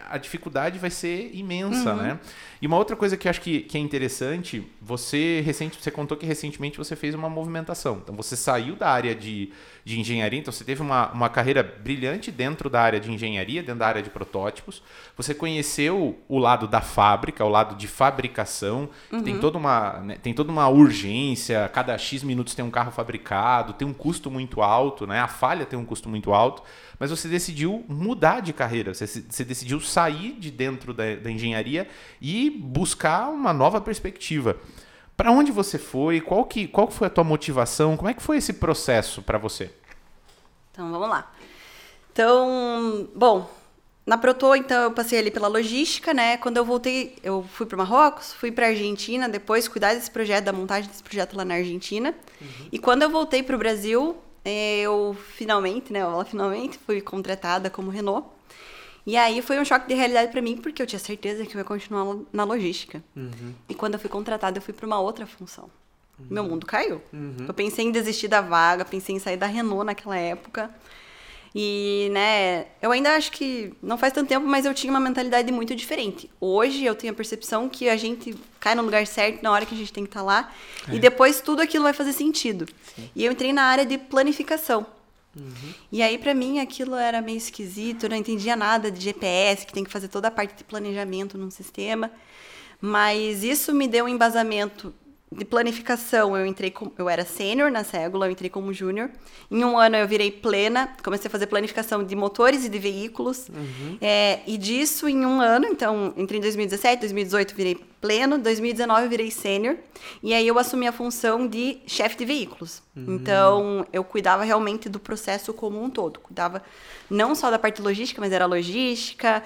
a dificuldade vai ser imensa, uhum. né? E uma outra coisa que eu acho que, que é interessante, você recente, você contou que recentemente você fez uma movimentação. Então você saiu da área de, de engenharia, então você teve uma, uma carreira brilhante dentro da área de engenharia, dentro da área de protótipos. Você conheceu o lado da fábrica, o lado de fabricação, uhum. tem, toda uma, né, tem toda uma urgência, cada X minutos tem um carro fabricado, tem um custo muito alto, né? A falha tem um custo muito alto mas você decidiu mudar de carreira, você, você decidiu sair de dentro da, da engenharia e buscar uma nova perspectiva. Para onde você foi? Qual que, qual foi a tua motivação? Como é que foi esse processo para você? Então, vamos lá. Então, bom, na Proto, então, eu passei ali pela logística, né? Quando eu voltei, eu fui para Marrocos, fui para Argentina, depois cuidar desse projeto, da montagem desse projeto lá na Argentina. Uhum. E quando eu voltei para o Brasil, eu finalmente, né, ela finalmente fui contratada como Renault. E aí foi um choque de realidade para mim, porque eu tinha certeza que eu ia continuar na logística. Uhum. E quando eu fui contratada, eu fui para uma outra função. Uhum. Meu mundo caiu. Uhum. Eu pensei em desistir da vaga, pensei em sair da Renault naquela época. E, né, eu ainda acho que não faz tanto tempo, mas eu tinha uma mentalidade muito diferente. Hoje eu tenho a percepção que a gente cai no lugar certo na hora que a gente tem que estar tá lá é. e depois tudo aquilo vai fazer sentido. Sim. E eu entrei na área de planificação. Uhum. E aí, para mim, aquilo era meio esquisito, eu não entendia nada de GPS, que tem que fazer toda a parte de planejamento num sistema. Mas isso me deu um embasamento de planificação, eu entrei com, eu era sênior na Ségula, eu entrei como júnior. Em um ano eu virei plena, comecei a fazer planificação de motores e de veículos. Uhum. É, e disso em um ano, então entrei em 2017, 2018 virei pleno, 2019 virei sênior. E aí eu assumi a função de chefe de veículos. Uhum. Então eu cuidava realmente do processo como um todo, cuidava não só da parte logística, mas era logística,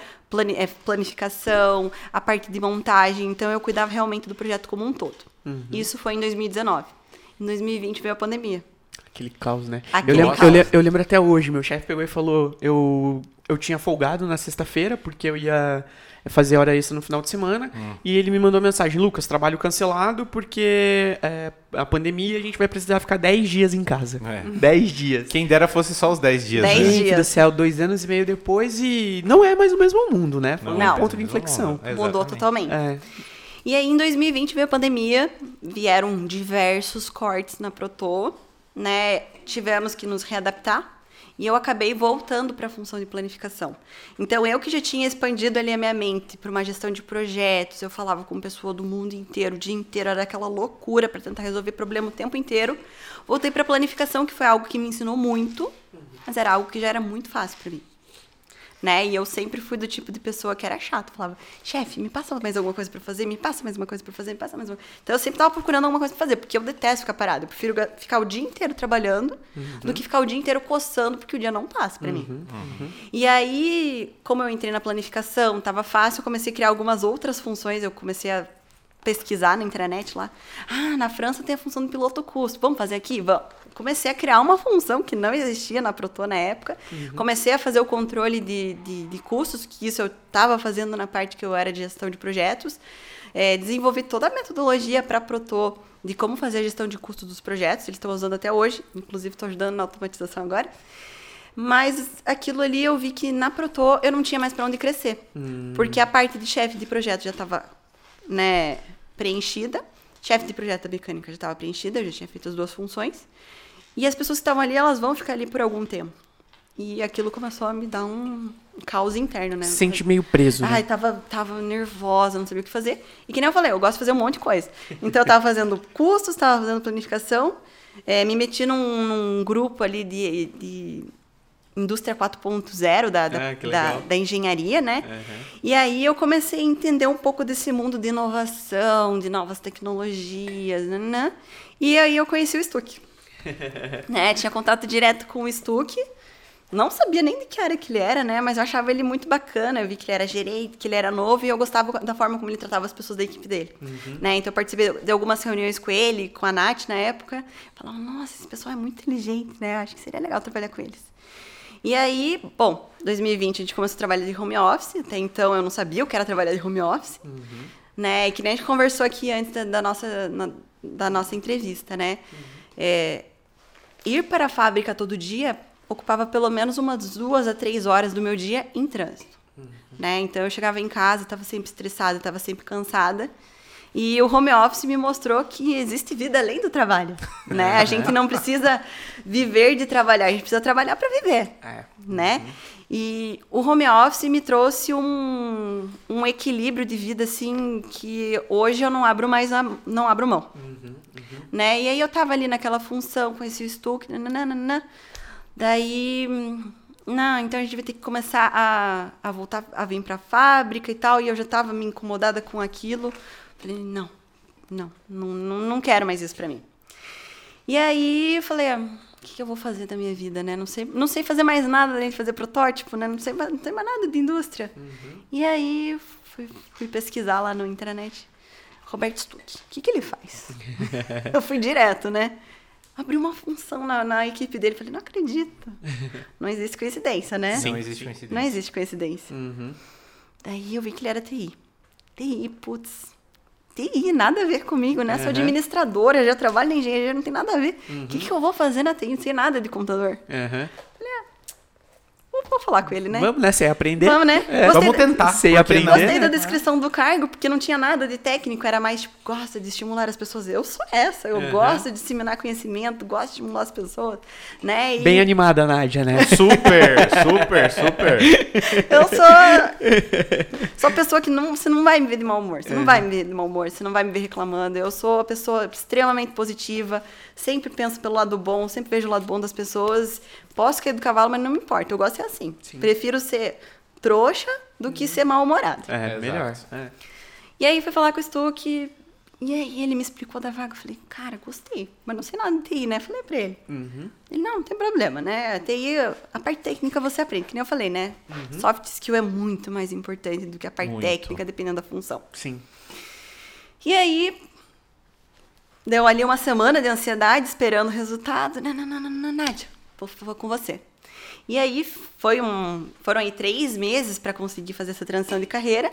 é, planificação, a parte de montagem. Então eu cuidava realmente do projeto como um todo. Uhum. Isso foi em 2019. Em 2020 veio a pandemia. Aquele caos, né? Aquele eu, lembro, caos. Eu, eu, lembro até hoje, meu chefe pegou e falou: eu, eu tinha folgado na sexta-feira, porque eu ia fazer hora extra no final de semana. Hum. E ele me mandou mensagem: Lucas, trabalho cancelado, porque é, a pandemia a gente vai precisar ficar 10 dias em casa. 10 é. dias. Quem dera fosse só os 10 dias. 10 né? dias. do céu, dois anos e meio depois, e não é mais o mesmo mundo, né? Foi não. um ponto de inflexão. Mudou totalmente. É. E aí, em 2020, veio a pandemia, vieram diversos cortes na Proto, né? Tivemos que nos readaptar e eu acabei voltando para a função de planificação. Então, eu que já tinha expandido ali a minha mente para uma gestão de projetos, eu falava com pessoa do mundo inteiro, o dia inteiro, era aquela loucura para tentar resolver problema o tempo inteiro. Voltei para planificação, que foi algo que me ensinou muito, mas era algo que já era muito fácil para mim. Né? E eu sempre fui do tipo de pessoa que era chata. Falava, chefe, me passa mais alguma coisa pra fazer, me passa mais uma coisa pra fazer, me passa mais uma. Então eu sempre tava procurando alguma coisa pra fazer, porque eu detesto ficar parada. Eu prefiro ficar o dia inteiro trabalhando do que ficar o dia inteiro coçando, porque o dia não passa pra mim. E aí, como eu entrei na planificação, tava fácil, eu comecei a criar algumas outras funções, eu comecei a pesquisar na internet lá. Ah, na França tem a função do piloto custo. Vamos fazer aqui? Vamos. Comecei a criar uma função que não existia na Proto na época. Comecei a fazer o controle de, de, de custos, que isso eu estava fazendo na parte que eu era de gestão de projetos. É, desenvolvi toda a metodologia para a Proto de como fazer a gestão de custos dos projetos. Eles estão usando até hoje. Inclusive, estou ajudando na automatização agora. Mas aquilo ali eu vi que na Proto eu não tinha mais para onde crescer. Porque a parte de chefe de projeto já estava né, preenchida. Chefe de projeto da mecânica já estava preenchida, eu já tinha feito as duas funções. E as pessoas que estavam ali, elas vão ficar ali por algum tempo. E aquilo começou a me dar um caos interno, né? Se sente meio preso, né? Ai, tava, tava nervosa, não sabia o que fazer. E que nem eu falei, eu gosto de fazer um monte de coisa. Então eu tava fazendo custos, tava fazendo planificação, eh, me meti num, num grupo ali de, de indústria 4.0 da, da, Ah, da, da engenharia, né? Uhum. E aí eu comecei a entender um pouco desse mundo de inovação, de novas tecnologias, né? E aí eu conheci o Stuck. né? Tinha contato direto com o Stuck. Não sabia nem de que área que ele era, né? Mas eu achava ele muito bacana. Eu vi que ele era gerente, que ele era novo e eu gostava da forma como ele tratava as pessoas da equipe dele. Né? Então eu participei de algumas reuniões com ele, com a Nath na época. Falava, nossa, esse pessoal é muito inteligente, né? Acho que seria legal trabalhar com eles. E aí, bom, 2020 a gente começou a trabalhar de home office. Até então eu não sabia o que era trabalhar de home office. Né? E que nem a gente conversou aqui antes da, da nossa, na- da nossa entrevista, né? É, ir para a fábrica todo dia ocupava pelo menos umas duas a três horas do meu dia em trânsito. Né? Então eu chegava em casa, estava sempre estressada, estava sempre cansada. E o home office me mostrou que existe vida além do trabalho. Né? A gente não precisa viver de trabalhar, a gente precisa trabalhar para viver. É. Né? E o home office me trouxe um, um equilíbrio de vida assim que hoje eu não abro mais a, não abro mão né? E aí eu tava ali naquela função, conheci o Stuck, nananana. daí, não, então a gente vai ter que começar a, a voltar a vir pra fábrica e tal, e eu já tava me incomodada com aquilo. Falei, não, não, não, não, quero mais isso pra mim. E aí eu falei, ah, o que, que eu vou fazer da minha vida, né? Não sei, não sei fazer mais nada além de fazer protótipo, né? Não sei, não sei mais nada de indústria. E aí fui, fui pesquisar lá no internet. Roberto Stuck, o que, que ele faz? eu fui direto, né? Abri uma função na, na equipe dele. Falei, não acredito. Não existe coincidência, né? Não existe coincidência. Não existe coincidência. Uhum. Daí eu vi que ele era TI. TI, putz. TI, nada a ver comigo, né? Sou administradora, já trabalho na engenharia, não tem nada a ver. O que, que eu vou fazer na TI? Não sei nada de computador. Aham. Vou, vou falar com ele, né? Vamos, né? Ia aprender. Vamos, né? É. Gostei Vamos da- tentar. Que aprender. não? Gostei da descrição do cargo, porque não tinha nada de técnico, era mais tipo, gosta de estimular as pessoas. Eu sou essa, eu Uhum. gosto de disseminar conhecimento, gosto de estimular as pessoas, né? E Bem animada, a Nádia, né? Super, super, super. eu sou sou a pessoa que não, você não vai me ver de mau humor, você não vai me ver de mau humor, você não vai me ver reclamando. Eu sou a pessoa extremamente positiva, sempre penso pelo lado bom, sempre vejo o lado bom das pessoas. Posso cair do cavalo, mas não me importa, eu gosto de ser assim. Prefiro ser trouxa do que ser mal-humorado. É, Exato. melhor. É. E aí fui falar com o Stuck. E aí ele me explicou da vaga. Eu falei, cara, gostei. Mas não sei nada de TI, né? Falei pra ele. Uhum. Ele, não, não tem problema, né? A TI, a parte técnica você aprende, que nem eu falei, né? Uhum. Soft skill é muito mais importante do que a parte Muito. técnica, dependendo da função. Sim. E aí, deu ali uma semana de ansiedade, esperando o resultado. Não, não, não, não, não Nádia, com você. E aí foi um, foram aí três meses para conseguir fazer essa transição de carreira.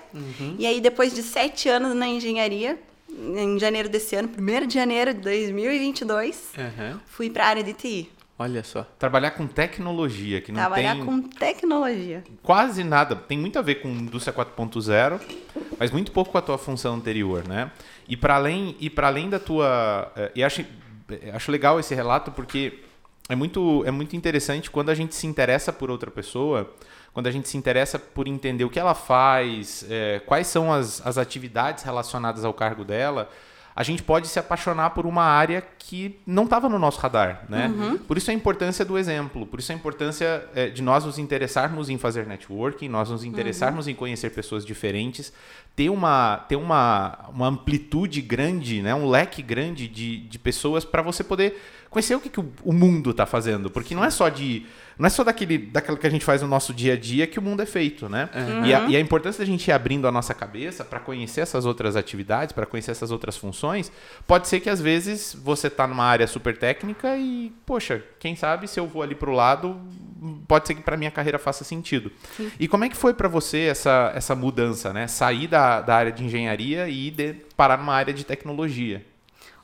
E aí depois de sete anos na engenharia, em janeiro desse ano, 1 de janeiro de 2022, Aham. fui para a área de TI. Olha só. Trabalhar com tecnologia, que não Trabalhar tem com tecnologia. quase nada. Tem muito a ver com indústria 4.0, mas muito pouco com a tua função anterior, né? E para além e para além da tua, eh, e acho eh, acho legal esse relato porque é muito é muito interessante quando a gente se interessa por outra pessoa, quando a gente se interessa por entender o que ela faz, eh, quais são as, as atividades relacionadas ao cargo dela. a gente pode se apaixonar por uma área que não estava no nosso radar, né? Por isso a importância do exemplo, por isso a importância é, de nós nos interessarmos em fazer networking, nós nos interessarmos em conhecer pessoas diferentes, ter uma, ter uma, uma amplitude grande, né? um leque grande de, de pessoas para você poder conhecer o que, que o, o mundo está fazendo. Porque não é só de. Não é só daquele, daquilo que a gente faz no nosso dia a dia que o mundo é feito, né? E, a, e a importância da gente ir abrindo a nossa cabeça para conhecer essas outras atividades, para conhecer essas outras funções, pode ser que às vezes você está numa área super técnica e, poxa, quem sabe se eu vou ali para o lado, pode ser que para minha carreira faça sentido. E como é que foi para você essa, essa mudança, né? Sair da, da área de engenharia e de, parar numa área de tecnologia?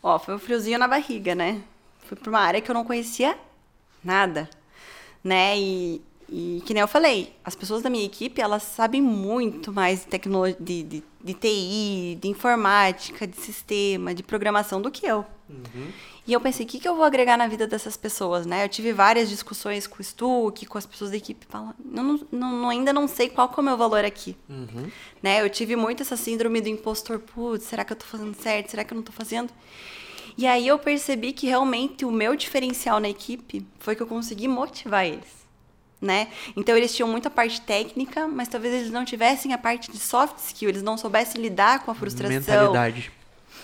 Ó, foi um friozinho na barriga, né? Fui para uma área que eu não conhecia nada, né? E, e que nem eu falei, as pessoas da minha equipe, elas sabem muito mais de tecnologia, de, de, de TI, de informática, de sistema, de programação do que eu. E eu pensei, o que, que eu vou agregar na vida dessas pessoas, né? Eu tive várias discussões com o Stuck, com as pessoas da equipe, falando, não, não, ainda não sei qual que é o meu valor aqui. Né? Eu tive muito essa síndrome do impostor, putz, será que eu tô fazendo certo? Será que eu não tô fazendo? E aí eu percebi que realmente o meu diferencial na equipe foi que eu consegui motivar eles. Né? Então eles tinham muita parte técnica, mas talvez eles não tivessem a parte de soft skill, eles não soubessem lidar com a frustração, Mentalidade.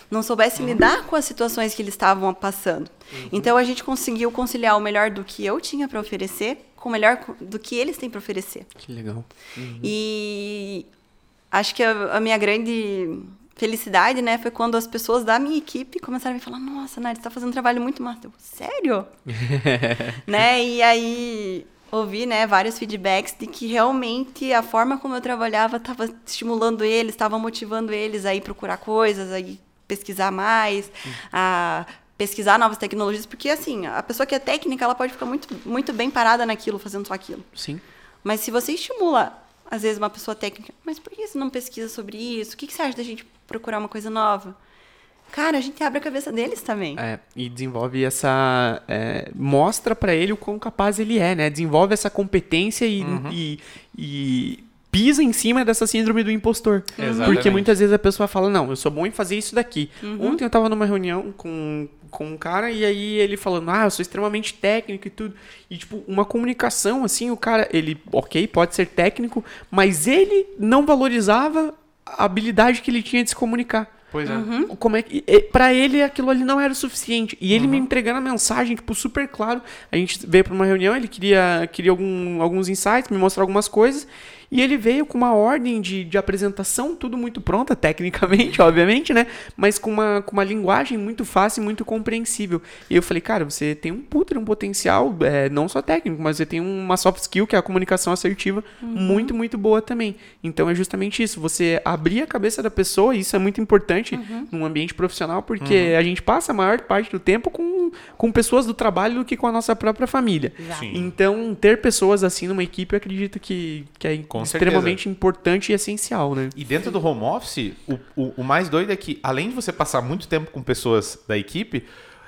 não soubessem lidar com as situações que eles estavam passando. Então a gente conseguiu conciliar o melhor do que eu tinha para oferecer com o melhor do que eles têm para oferecer. Que legal. E acho que a, a minha grande felicidade, né, foi quando as pessoas da minha equipe começaram a me falar: Nossa, Nath, você tá fazendo um trabalho muito massa. Eu, Sério? né? E aí ouvi, né, vários feedbacks de que realmente a forma como eu trabalhava estava estimulando eles, estava motivando eles a ir procurar coisas, a ir pesquisar mais, a pesquisar novas tecnologias, porque assim, a pessoa que é técnica, ela pode ficar muito, muito bem parada naquilo, fazendo só aquilo. Sim. Mas se você estimula, às vezes, uma pessoa técnica, mas por que você não pesquisa sobre isso? O que, que você acha da gente procurar uma coisa nova? Cara, a gente abre a cabeça deles também. É, e desenvolve essa. é, mostra pra ele o quão capaz ele é, né? Desenvolve essa competência e, e, e pisa em cima dessa síndrome do impostor. Exatamente. Porque muitas vezes a pessoa fala, não, eu sou bom em fazer isso daqui. Ontem eu tava numa reunião com, com um cara e aí ele falando, ah, eu sou extremamente técnico e tudo. E, tipo, uma comunicação, assim, o cara, ele, ok, pode ser técnico, mas ele não valorizava a habilidade que ele tinha de se comunicar. Pois é. Como é que. e- Pra ele aquilo ali não era o suficiente. E ele me entregando a mensagem, tipo, super claro. A gente veio pra uma reunião, ele queria, queria algum, alguns insights, me mostrar algumas coisas. E ele veio com uma ordem de, de apresentação, tudo muito pronta, tecnicamente, obviamente, né? Mas com uma, com uma linguagem muito fácil e muito compreensível. E eu falei, cara, você tem um puta, um potencial, é, não só técnico, mas você tem uma soft skill, que é a comunicação assertiva, muito, muito boa também. Então é justamente isso, você abrir a cabeça da pessoa, e isso é muito importante num ambiente profissional, porque a gente passa a maior parte do tempo com, com pessoas do trabalho do que com a nossa própria família. Sim. Então, ter pessoas assim numa equipe, eu acredito que, que é Com extremamente importante e essencial, né? E dentro do home office, o, o, o mais doido é que, além de você passar muito tempo com pessoas da equipe,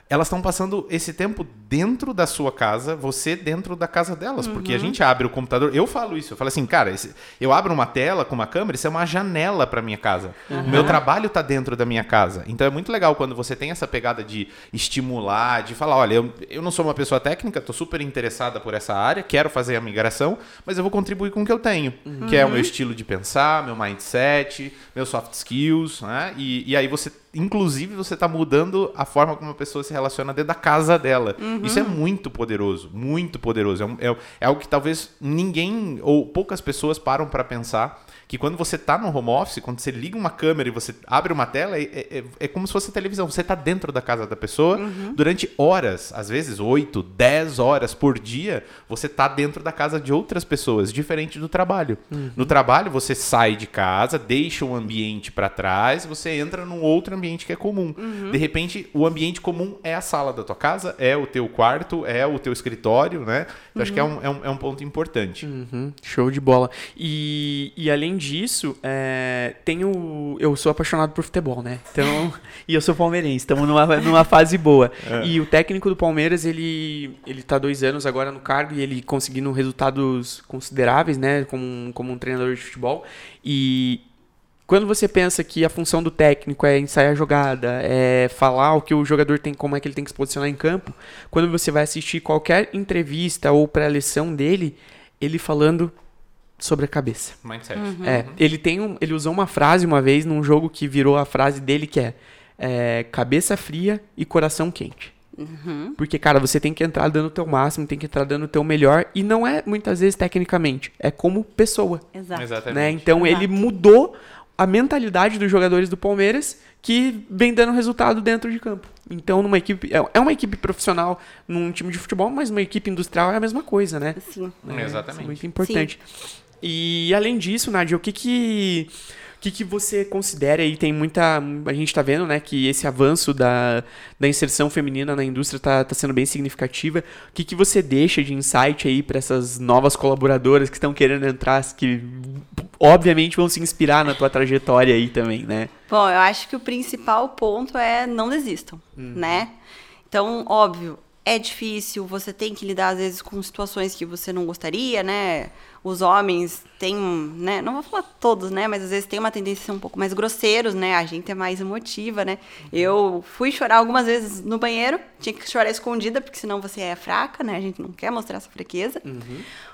elas estão passando esse tempo dentro da sua casa, você dentro da casa delas. Porque a gente abre o computador. Eu falo isso, eu falo assim, cara, esse- eu abro uma tela com uma câmera, isso é uma janela para minha casa. O meu trabalho tá dentro da minha casa. Então é muito legal quando você tem essa pegada de estimular, de falar, olha, eu, eu não sou uma pessoa técnica, tô super interessada por essa área, quero fazer a migração, mas eu vou contribuir com o que eu tenho, que é o meu estilo de pensar, meu mindset, meus soft skills, né? E, e aí você, inclusive, você tá mudando a forma como a pessoa se relaciona dentro da casa dela. Isso é muito poderoso, muito poderoso. É, um- é- é algo que talvez ninguém ou poucas pessoas param para pensar. Que quando você tá no home office, quando você liga uma câmera e você abre uma tela, é, é- é como se fosse televisão. Você tá dentro da casa da pessoa durante horas, às vezes 8, 10 horas por dia, você tá dentro da casa de outras pessoas, diferente do trabalho. No trabalho, você sai de casa, deixa um ambiente para trás, você entra num outro ambiente que é comum. De repente, o ambiente comum é a sala da tua casa, é o teu quarto, é o teu escritório, né? Eu acho que é um, é, um, é um ponto importante. Uhum, show de bola. E, e além disso, é, tenho, eu sou apaixonado por futebol, né? Então, e eu sou palmeirense, estamos numa, numa fase boa. E o técnico do Palmeiras, ele, ele tá dois anos agora no cargo e ele conseguindo resultados consideráveis, né? Como, um- como um treinador de futebol. E quando você pensa que a função do técnico é ensaiar a jogada, é falar o que o jogador tem, como é que ele tem que se posicionar em campo, quando você vai assistir qualquer entrevista ou pré-lição dele, ele falando sobre a cabeça. Mindset. É, ele tem um, ele usou uma frase uma vez num jogo que virou a frase dele que é, é, cabeça fria e coração quente. Porque, cara, você tem que entrar dando o teu máximo, tem que entrar dando o teu melhor, e não é muitas vezes tecnicamente, é como pessoa. Exato. Exatamente. Né? Então Exato. ele mudou a mentalidade dos jogadores do Palmeiras que vem dando resultado dentro de campo. Então, numa equipe. é- É uma equipe profissional num time de futebol, mas uma equipe industrial é a mesma coisa, né? Assim. É, Exatamente. é muito importante. E além disso, Nádia, o que que, o que que você considera aí? Tem muita. A gente tá vendo, né, que esse avanço da, da inserção feminina na indústria tá, tá sendo bem significativa. O que que você deixa de insight aí para essas novas colaboradoras que estão querendo entrar, que obviamente vão se inspirar na tua trajetória aí também, né? Bom, eu acho que o principal ponto é não desistam, né? Então, óbvio, é difícil, você tem que lidar às vezes com situações que você não gostaria, né? Os homens têm, né? Não vou falar todos, né? Mas às vezes tem uma tendência a ser um pouco mais grosseiros, né? A gente é mais emotiva, né? Eu fui chorar algumas vezes no banheiro, tinha que chorar escondida, porque senão você é fraca, né? A gente não quer mostrar essa fraqueza.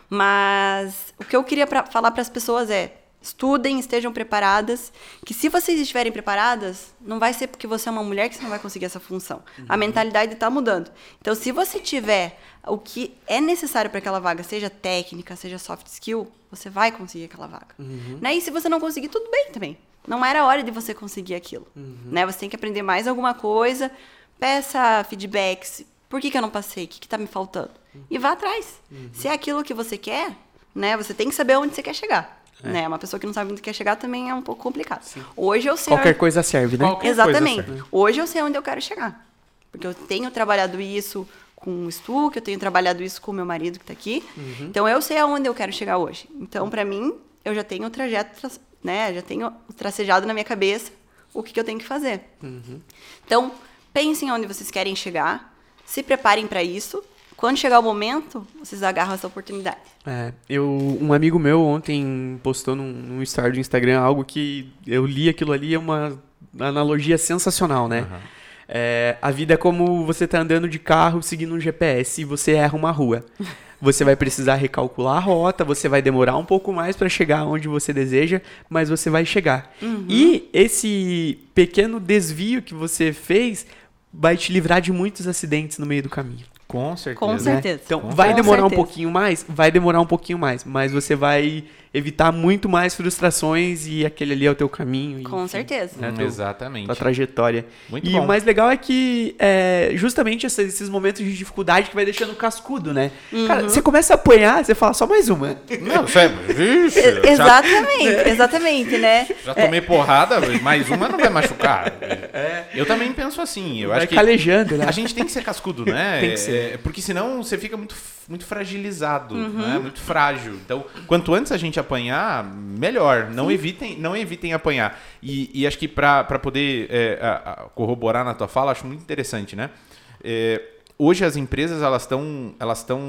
Mas o que eu queria pra, falar para as pessoas é: estudem, estejam preparadas. Que se vocês estiverem preparadas, não vai ser porque você é uma mulher que você não vai conseguir essa função. A mentalidade está mudando. Então, se você tiver o que é necessário para aquela vaga, seja técnica, seja soft skill, você vai conseguir aquela vaga. Né? E se você não conseguir, tudo bem também. Não era hora de você conseguir aquilo. Né? Você tem que aprender mais alguma coisa, peça feedbacks. Por que, que eu não passei? O que está me faltando? E vá atrás. Se é aquilo que você quer, né? Você tem que saber onde você quer chegar. Né? Uma pessoa que não sabe onde quer chegar também é um pouco complicado. Hoje eu sei. Qualquer coisa serve, né? Qualquer coisa Exatamente. serve. Hoje eu sei onde eu quero chegar. Porque eu tenho trabalhado isso com o Stu, que eu tenho trabalhado isso com o meu marido que está aqui. Então eu sei aonde eu quero chegar hoje. Então, para mim, eu já tenho o trajeto, tra- né? Já tenho tracejado na minha cabeça o que, que eu tenho que fazer. Então, pensem onde vocês querem chegar, se preparem para isso. Quando chegar o momento, vocês agarram essa oportunidade. É, eu, um amigo meu ontem postou num, num story do Instagram algo que eu li aquilo ali, é uma analogia sensacional, né? É, a vida é como você tá andando de carro seguindo um GPS e você erra uma rua. Você vai precisar recalcular a rota, você vai demorar um pouco mais para chegar onde você deseja, mas você vai chegar. E esse pequeno desvio que você fez vai te livrar de muitos acidentes no meio do caminho. Com certeza. Com né? certeza. Então, Com vai demorar um certeza. pouquinho mais? Vai demorar um pouquinho mais, mas você vai evitar muito mais frustrações e aquele ali é o teu caminho. e, Com enfim, certeza. né, teu- Exatamente. tua trajetória. Muito e bom. o mais legal é que é justamente esses, esses momentos de dificuldade que vai deixando cascudo, né? Cara, Uhum. você começa a apanhar, você fala só mais uma. Não, sério, vixe, E- já, Exatamente, exatamente, né? já tomei porrada, mais uma não vai machucar. Eu também penso assim, eu vai acho que calejando, né? a gente tem que ser cascudo, né? Tem que ser. É, porque senão você fica muito, muito fragilizado, Uhum. né? muito frágil. Então, quanto antes a gente apanhar, melhor. Não evitem, não evitem apanhar. E, e acho que para poder é, a- a- corroborar na tua fala, acho muito interessante, né? É, hoje as empresas elas estão elas estão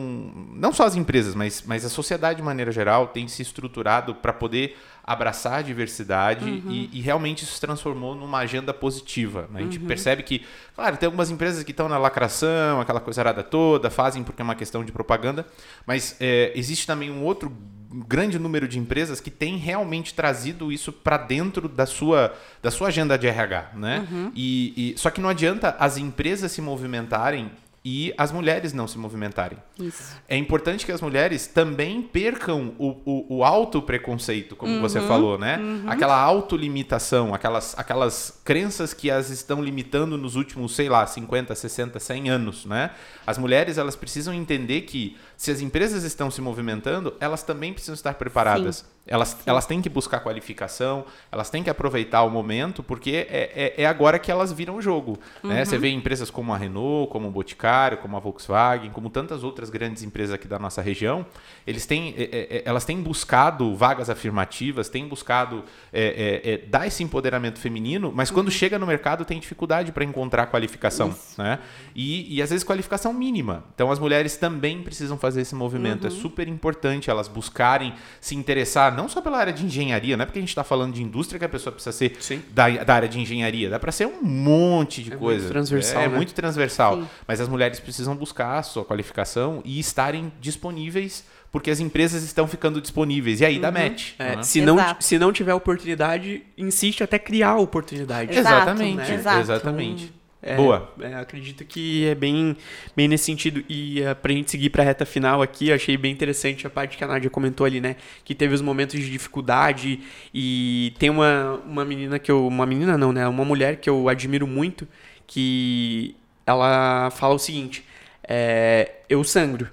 não só as empresas mas, mas a sociedade de maneira geral tem se estruturado para poder abraçar a diversidade e, e realmente isso se transformou numa agenda positiva né? a gente percebe que claro tem algumas empresas que estão na lacração aquela coisa arada toda fazem porque é uma questão de propaganda mas é, existe também um outro grande número de empresas que tem realmente trazido isso para dentro da sua, da sua agenda de RH, né? E, e- só que não adianta as empresas se movimentarem e as mulheres não se movimentarem. Isso. É importante que as mulheres também percam o, o, o auto-preconceito, como você falou, né? Aquela autolimitação, aquelas, aquelas crenças que as estão limitando nos últimos, sei lá, 50, 60, 100 anos, né? As mulheres, elas precisam entender que se as empresas estão se movimentando, elas também precisam estar preparadas. Elas, elas têm que buscar qualificação, elas têm que aproveitar o momento, porque é, é, é agora que elas viram o jogo. Né? Você vê empresas como a Renault, como o Boticário, como a Volkswagen, como tantas outras grandes empresas aqui da nossa região, eles têm, é, é, é, elas têm buscado vagas afirmativas, têm buscado é, dar esse empoderamento feminino, mas quando chega no mercado tem dificuldade para encontrar qualificação. Né? E, e às vezes qualificação mínima. Então as mulheres também precisam fazer esse movimento. É super importante elas buscarem se interessar passar não só pela área de engenharia, não é porque a gente está falando de indústria que a pessoa precisa ser da, da área de engenharia, dá para ser um monte de É muito coisa. transversal, É, é né? muito transversal. Sim. Mas as mulheres precisam buscar a sua qualificação e estarem disponíveis, porque as empresas estão ficando disponíveis. E aí dá match. É, né? se, não, Exato. se não tiver oportunidade, insiste até criar a oportunidade. Exato, Exatamente, né? Exato. exatamente. É, Boa. é, acredito que é bem, bem nesse sentido. E uh, pra gente seguir pra reta final aqui, eu achei bem interessante a parte que a Nádia comentou ali, né? Que teve os momentos de dificuldade. E tem uma, uma menina que eu. Uma menina não, né? Uma mulher que eu admiro muito, que ela fala o seguinte: é, eu sangro.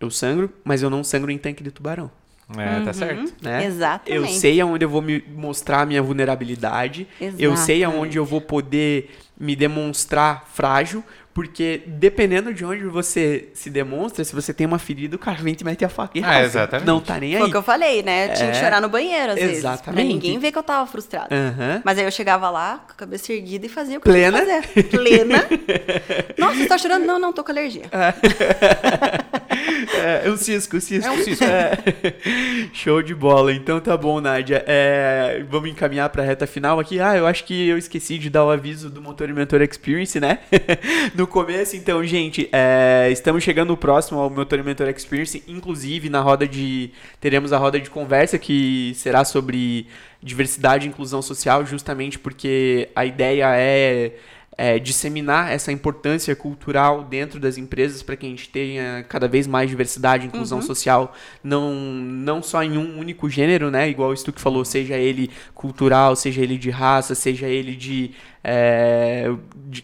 Eu sangro, mas eu não sangro em tanque de tubarão. É, Uhum. tá certo. Né? Exatamente. Eu sei aonde eu vou me mostrar a minha vulnerabilidade. Eu sei Exatamente. aonde eu vou poder me demonstrar frágil. Porque dependendo de onde você se demonstra, se você tem uma ferida, o cara vem e te mete a faca e Ah, exatamente. Não tá nem Foi o aí. que eu falei, né? Eu tinha que É, chorar no banheiro, às vezes. Pra exatamente. ninguém ver que eu tava frustrada. Aham. Mas aí eu chegava lá, com a cabeça erguida e fazia o que Plena? eu tinha que fazer. Plena. Nossa, você tá chorando? Não, não, tô com alergia. É, é um cisco, um cisco. É um cisco. Show de bola. Então tá bom, Nádia. É, vamos encaminhar pra reta final aqui. Ah, eu acho que eu esqueci de dar o aviso do Motor e Mentor Experience, né? no começo, então, gente, é, estamos chegando próximo ao Motor e Mentor Experience. Inclusive, na roda de. Teremos a roda de conversa que será sobre diversidade e inclusão social, justamente porque a ideia é é, disseminar essa importância cultural dentro das empresas para que a gente tenha cada vez mais diversidade e inclusão social, não, não só em um único gênero, né? Igual o Stuck falou, seja ele cultural, seja ele de raça, seja ele de. É,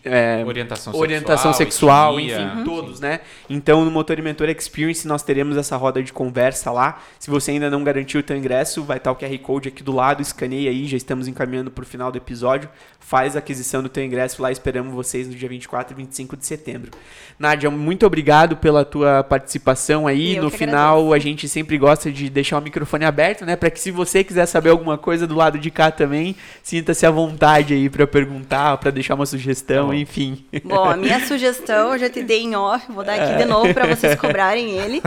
é, Orientação, orientação sexual, etnia. enfim, Uhum. todos, né? Então, no Motor e Mentor Experience, nós teremos essa roda de conversa lá. Se você ainda não garantiu o teu ingresso, vai estar o QR Code aqui do lado, escaneia aí, já estamos encaminhando para o final do episódio. Faz a aquisição do teu ingresso lá, esperamos vocês no dia 24 e 25 de setembro. Nádia, muito obrigado pela tua participação aí. Eu no final, a gente sempre gosta de deixar o microfone aberto, né? Para que se você quiser saber alguma coisa do lado de cá também, sinta-se à vontade aí para perguntar, para deixar uma sugestão, Tá bom. enfim. Bom, a minha sugestão eu já te dei em off, vou dar aqui de novo pra vocês cobrarem ele.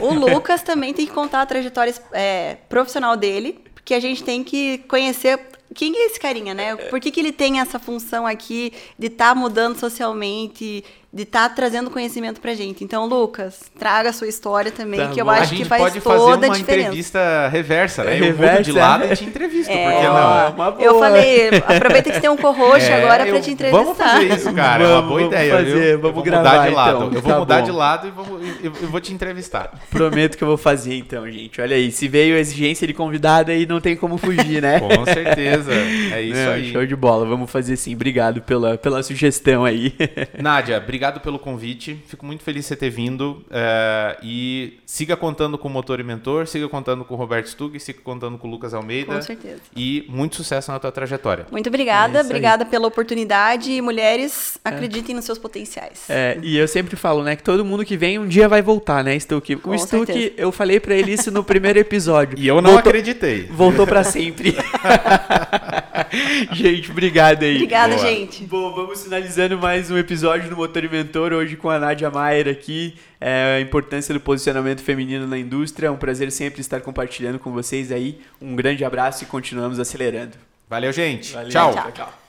O Lucas também tem que contar a trajetória é, profissional dele, porque a gente tem que conhecer quem é esse carinha, né? Por que, que ele tem essa função aqui de estar mudando socialmente, de estar trazendo conhecimento pra gente. Então, Lucas, traga a sua história também, Tá que eu bom. acho que faz pode fazer toda a uma diferença. entrevista reversa, né? Eu mudo Reversa, de lado é. e te entrevisto, É, por que ó, não? Uma boa. eu falei, aproveita que você tem um co-host É, agora pra eu- te entrevistar. Vamos fazer isso, cara. é uma Vamos, boa vamos ideia, fazer, viu? Eu vamos vou gravar, mudar de lado. então. Eu vou Tá mudar bom. de lado e vou, eu, eu vou te entrevistar. Prometo que eu vou fazer então, gente. Olha aí, se veio a exigência de convidado aí, não tem como fugir, né? Com certeza. É isso Não, aí. Show de bola, vamos fazer sim. Obrigado pela, pela sugestão aí. Nádia, obrigado pelo convite. Fico muito feliz de você ter vindo. é, e siga contando com o Motor e Mentor, siga contando com o Roberto Stug, siga contando com o Lucas Almeida. Com certeza. E muito sucesso na tua trajetória. Muito obrigada, É isso aí. obrigada pela oportunidade. E mulheres, acreditem nos seus potenciais. É, e eu sempre falo, né, que todo mundo que vem um dia vai voltar, né, Stuck? O Com Stuck, eu falei pra ele isso no primeiro episódio. E eu não voltou, acreditei. Voltou pra sempre. gente, obrigado aí. Obrigada, Boa. gente. Bom, vamos finalizando mais um episódio do Motor Mentor, hoje com a Nádia Maier aqui. É, a importância do posicionamento feminino na indústria. É um prazer sempre estar compartilhando com vocês aí. Um grande abraço e continuamos acelerando. Valeu, gente. Valeu, Tchau. Tchau. tchau.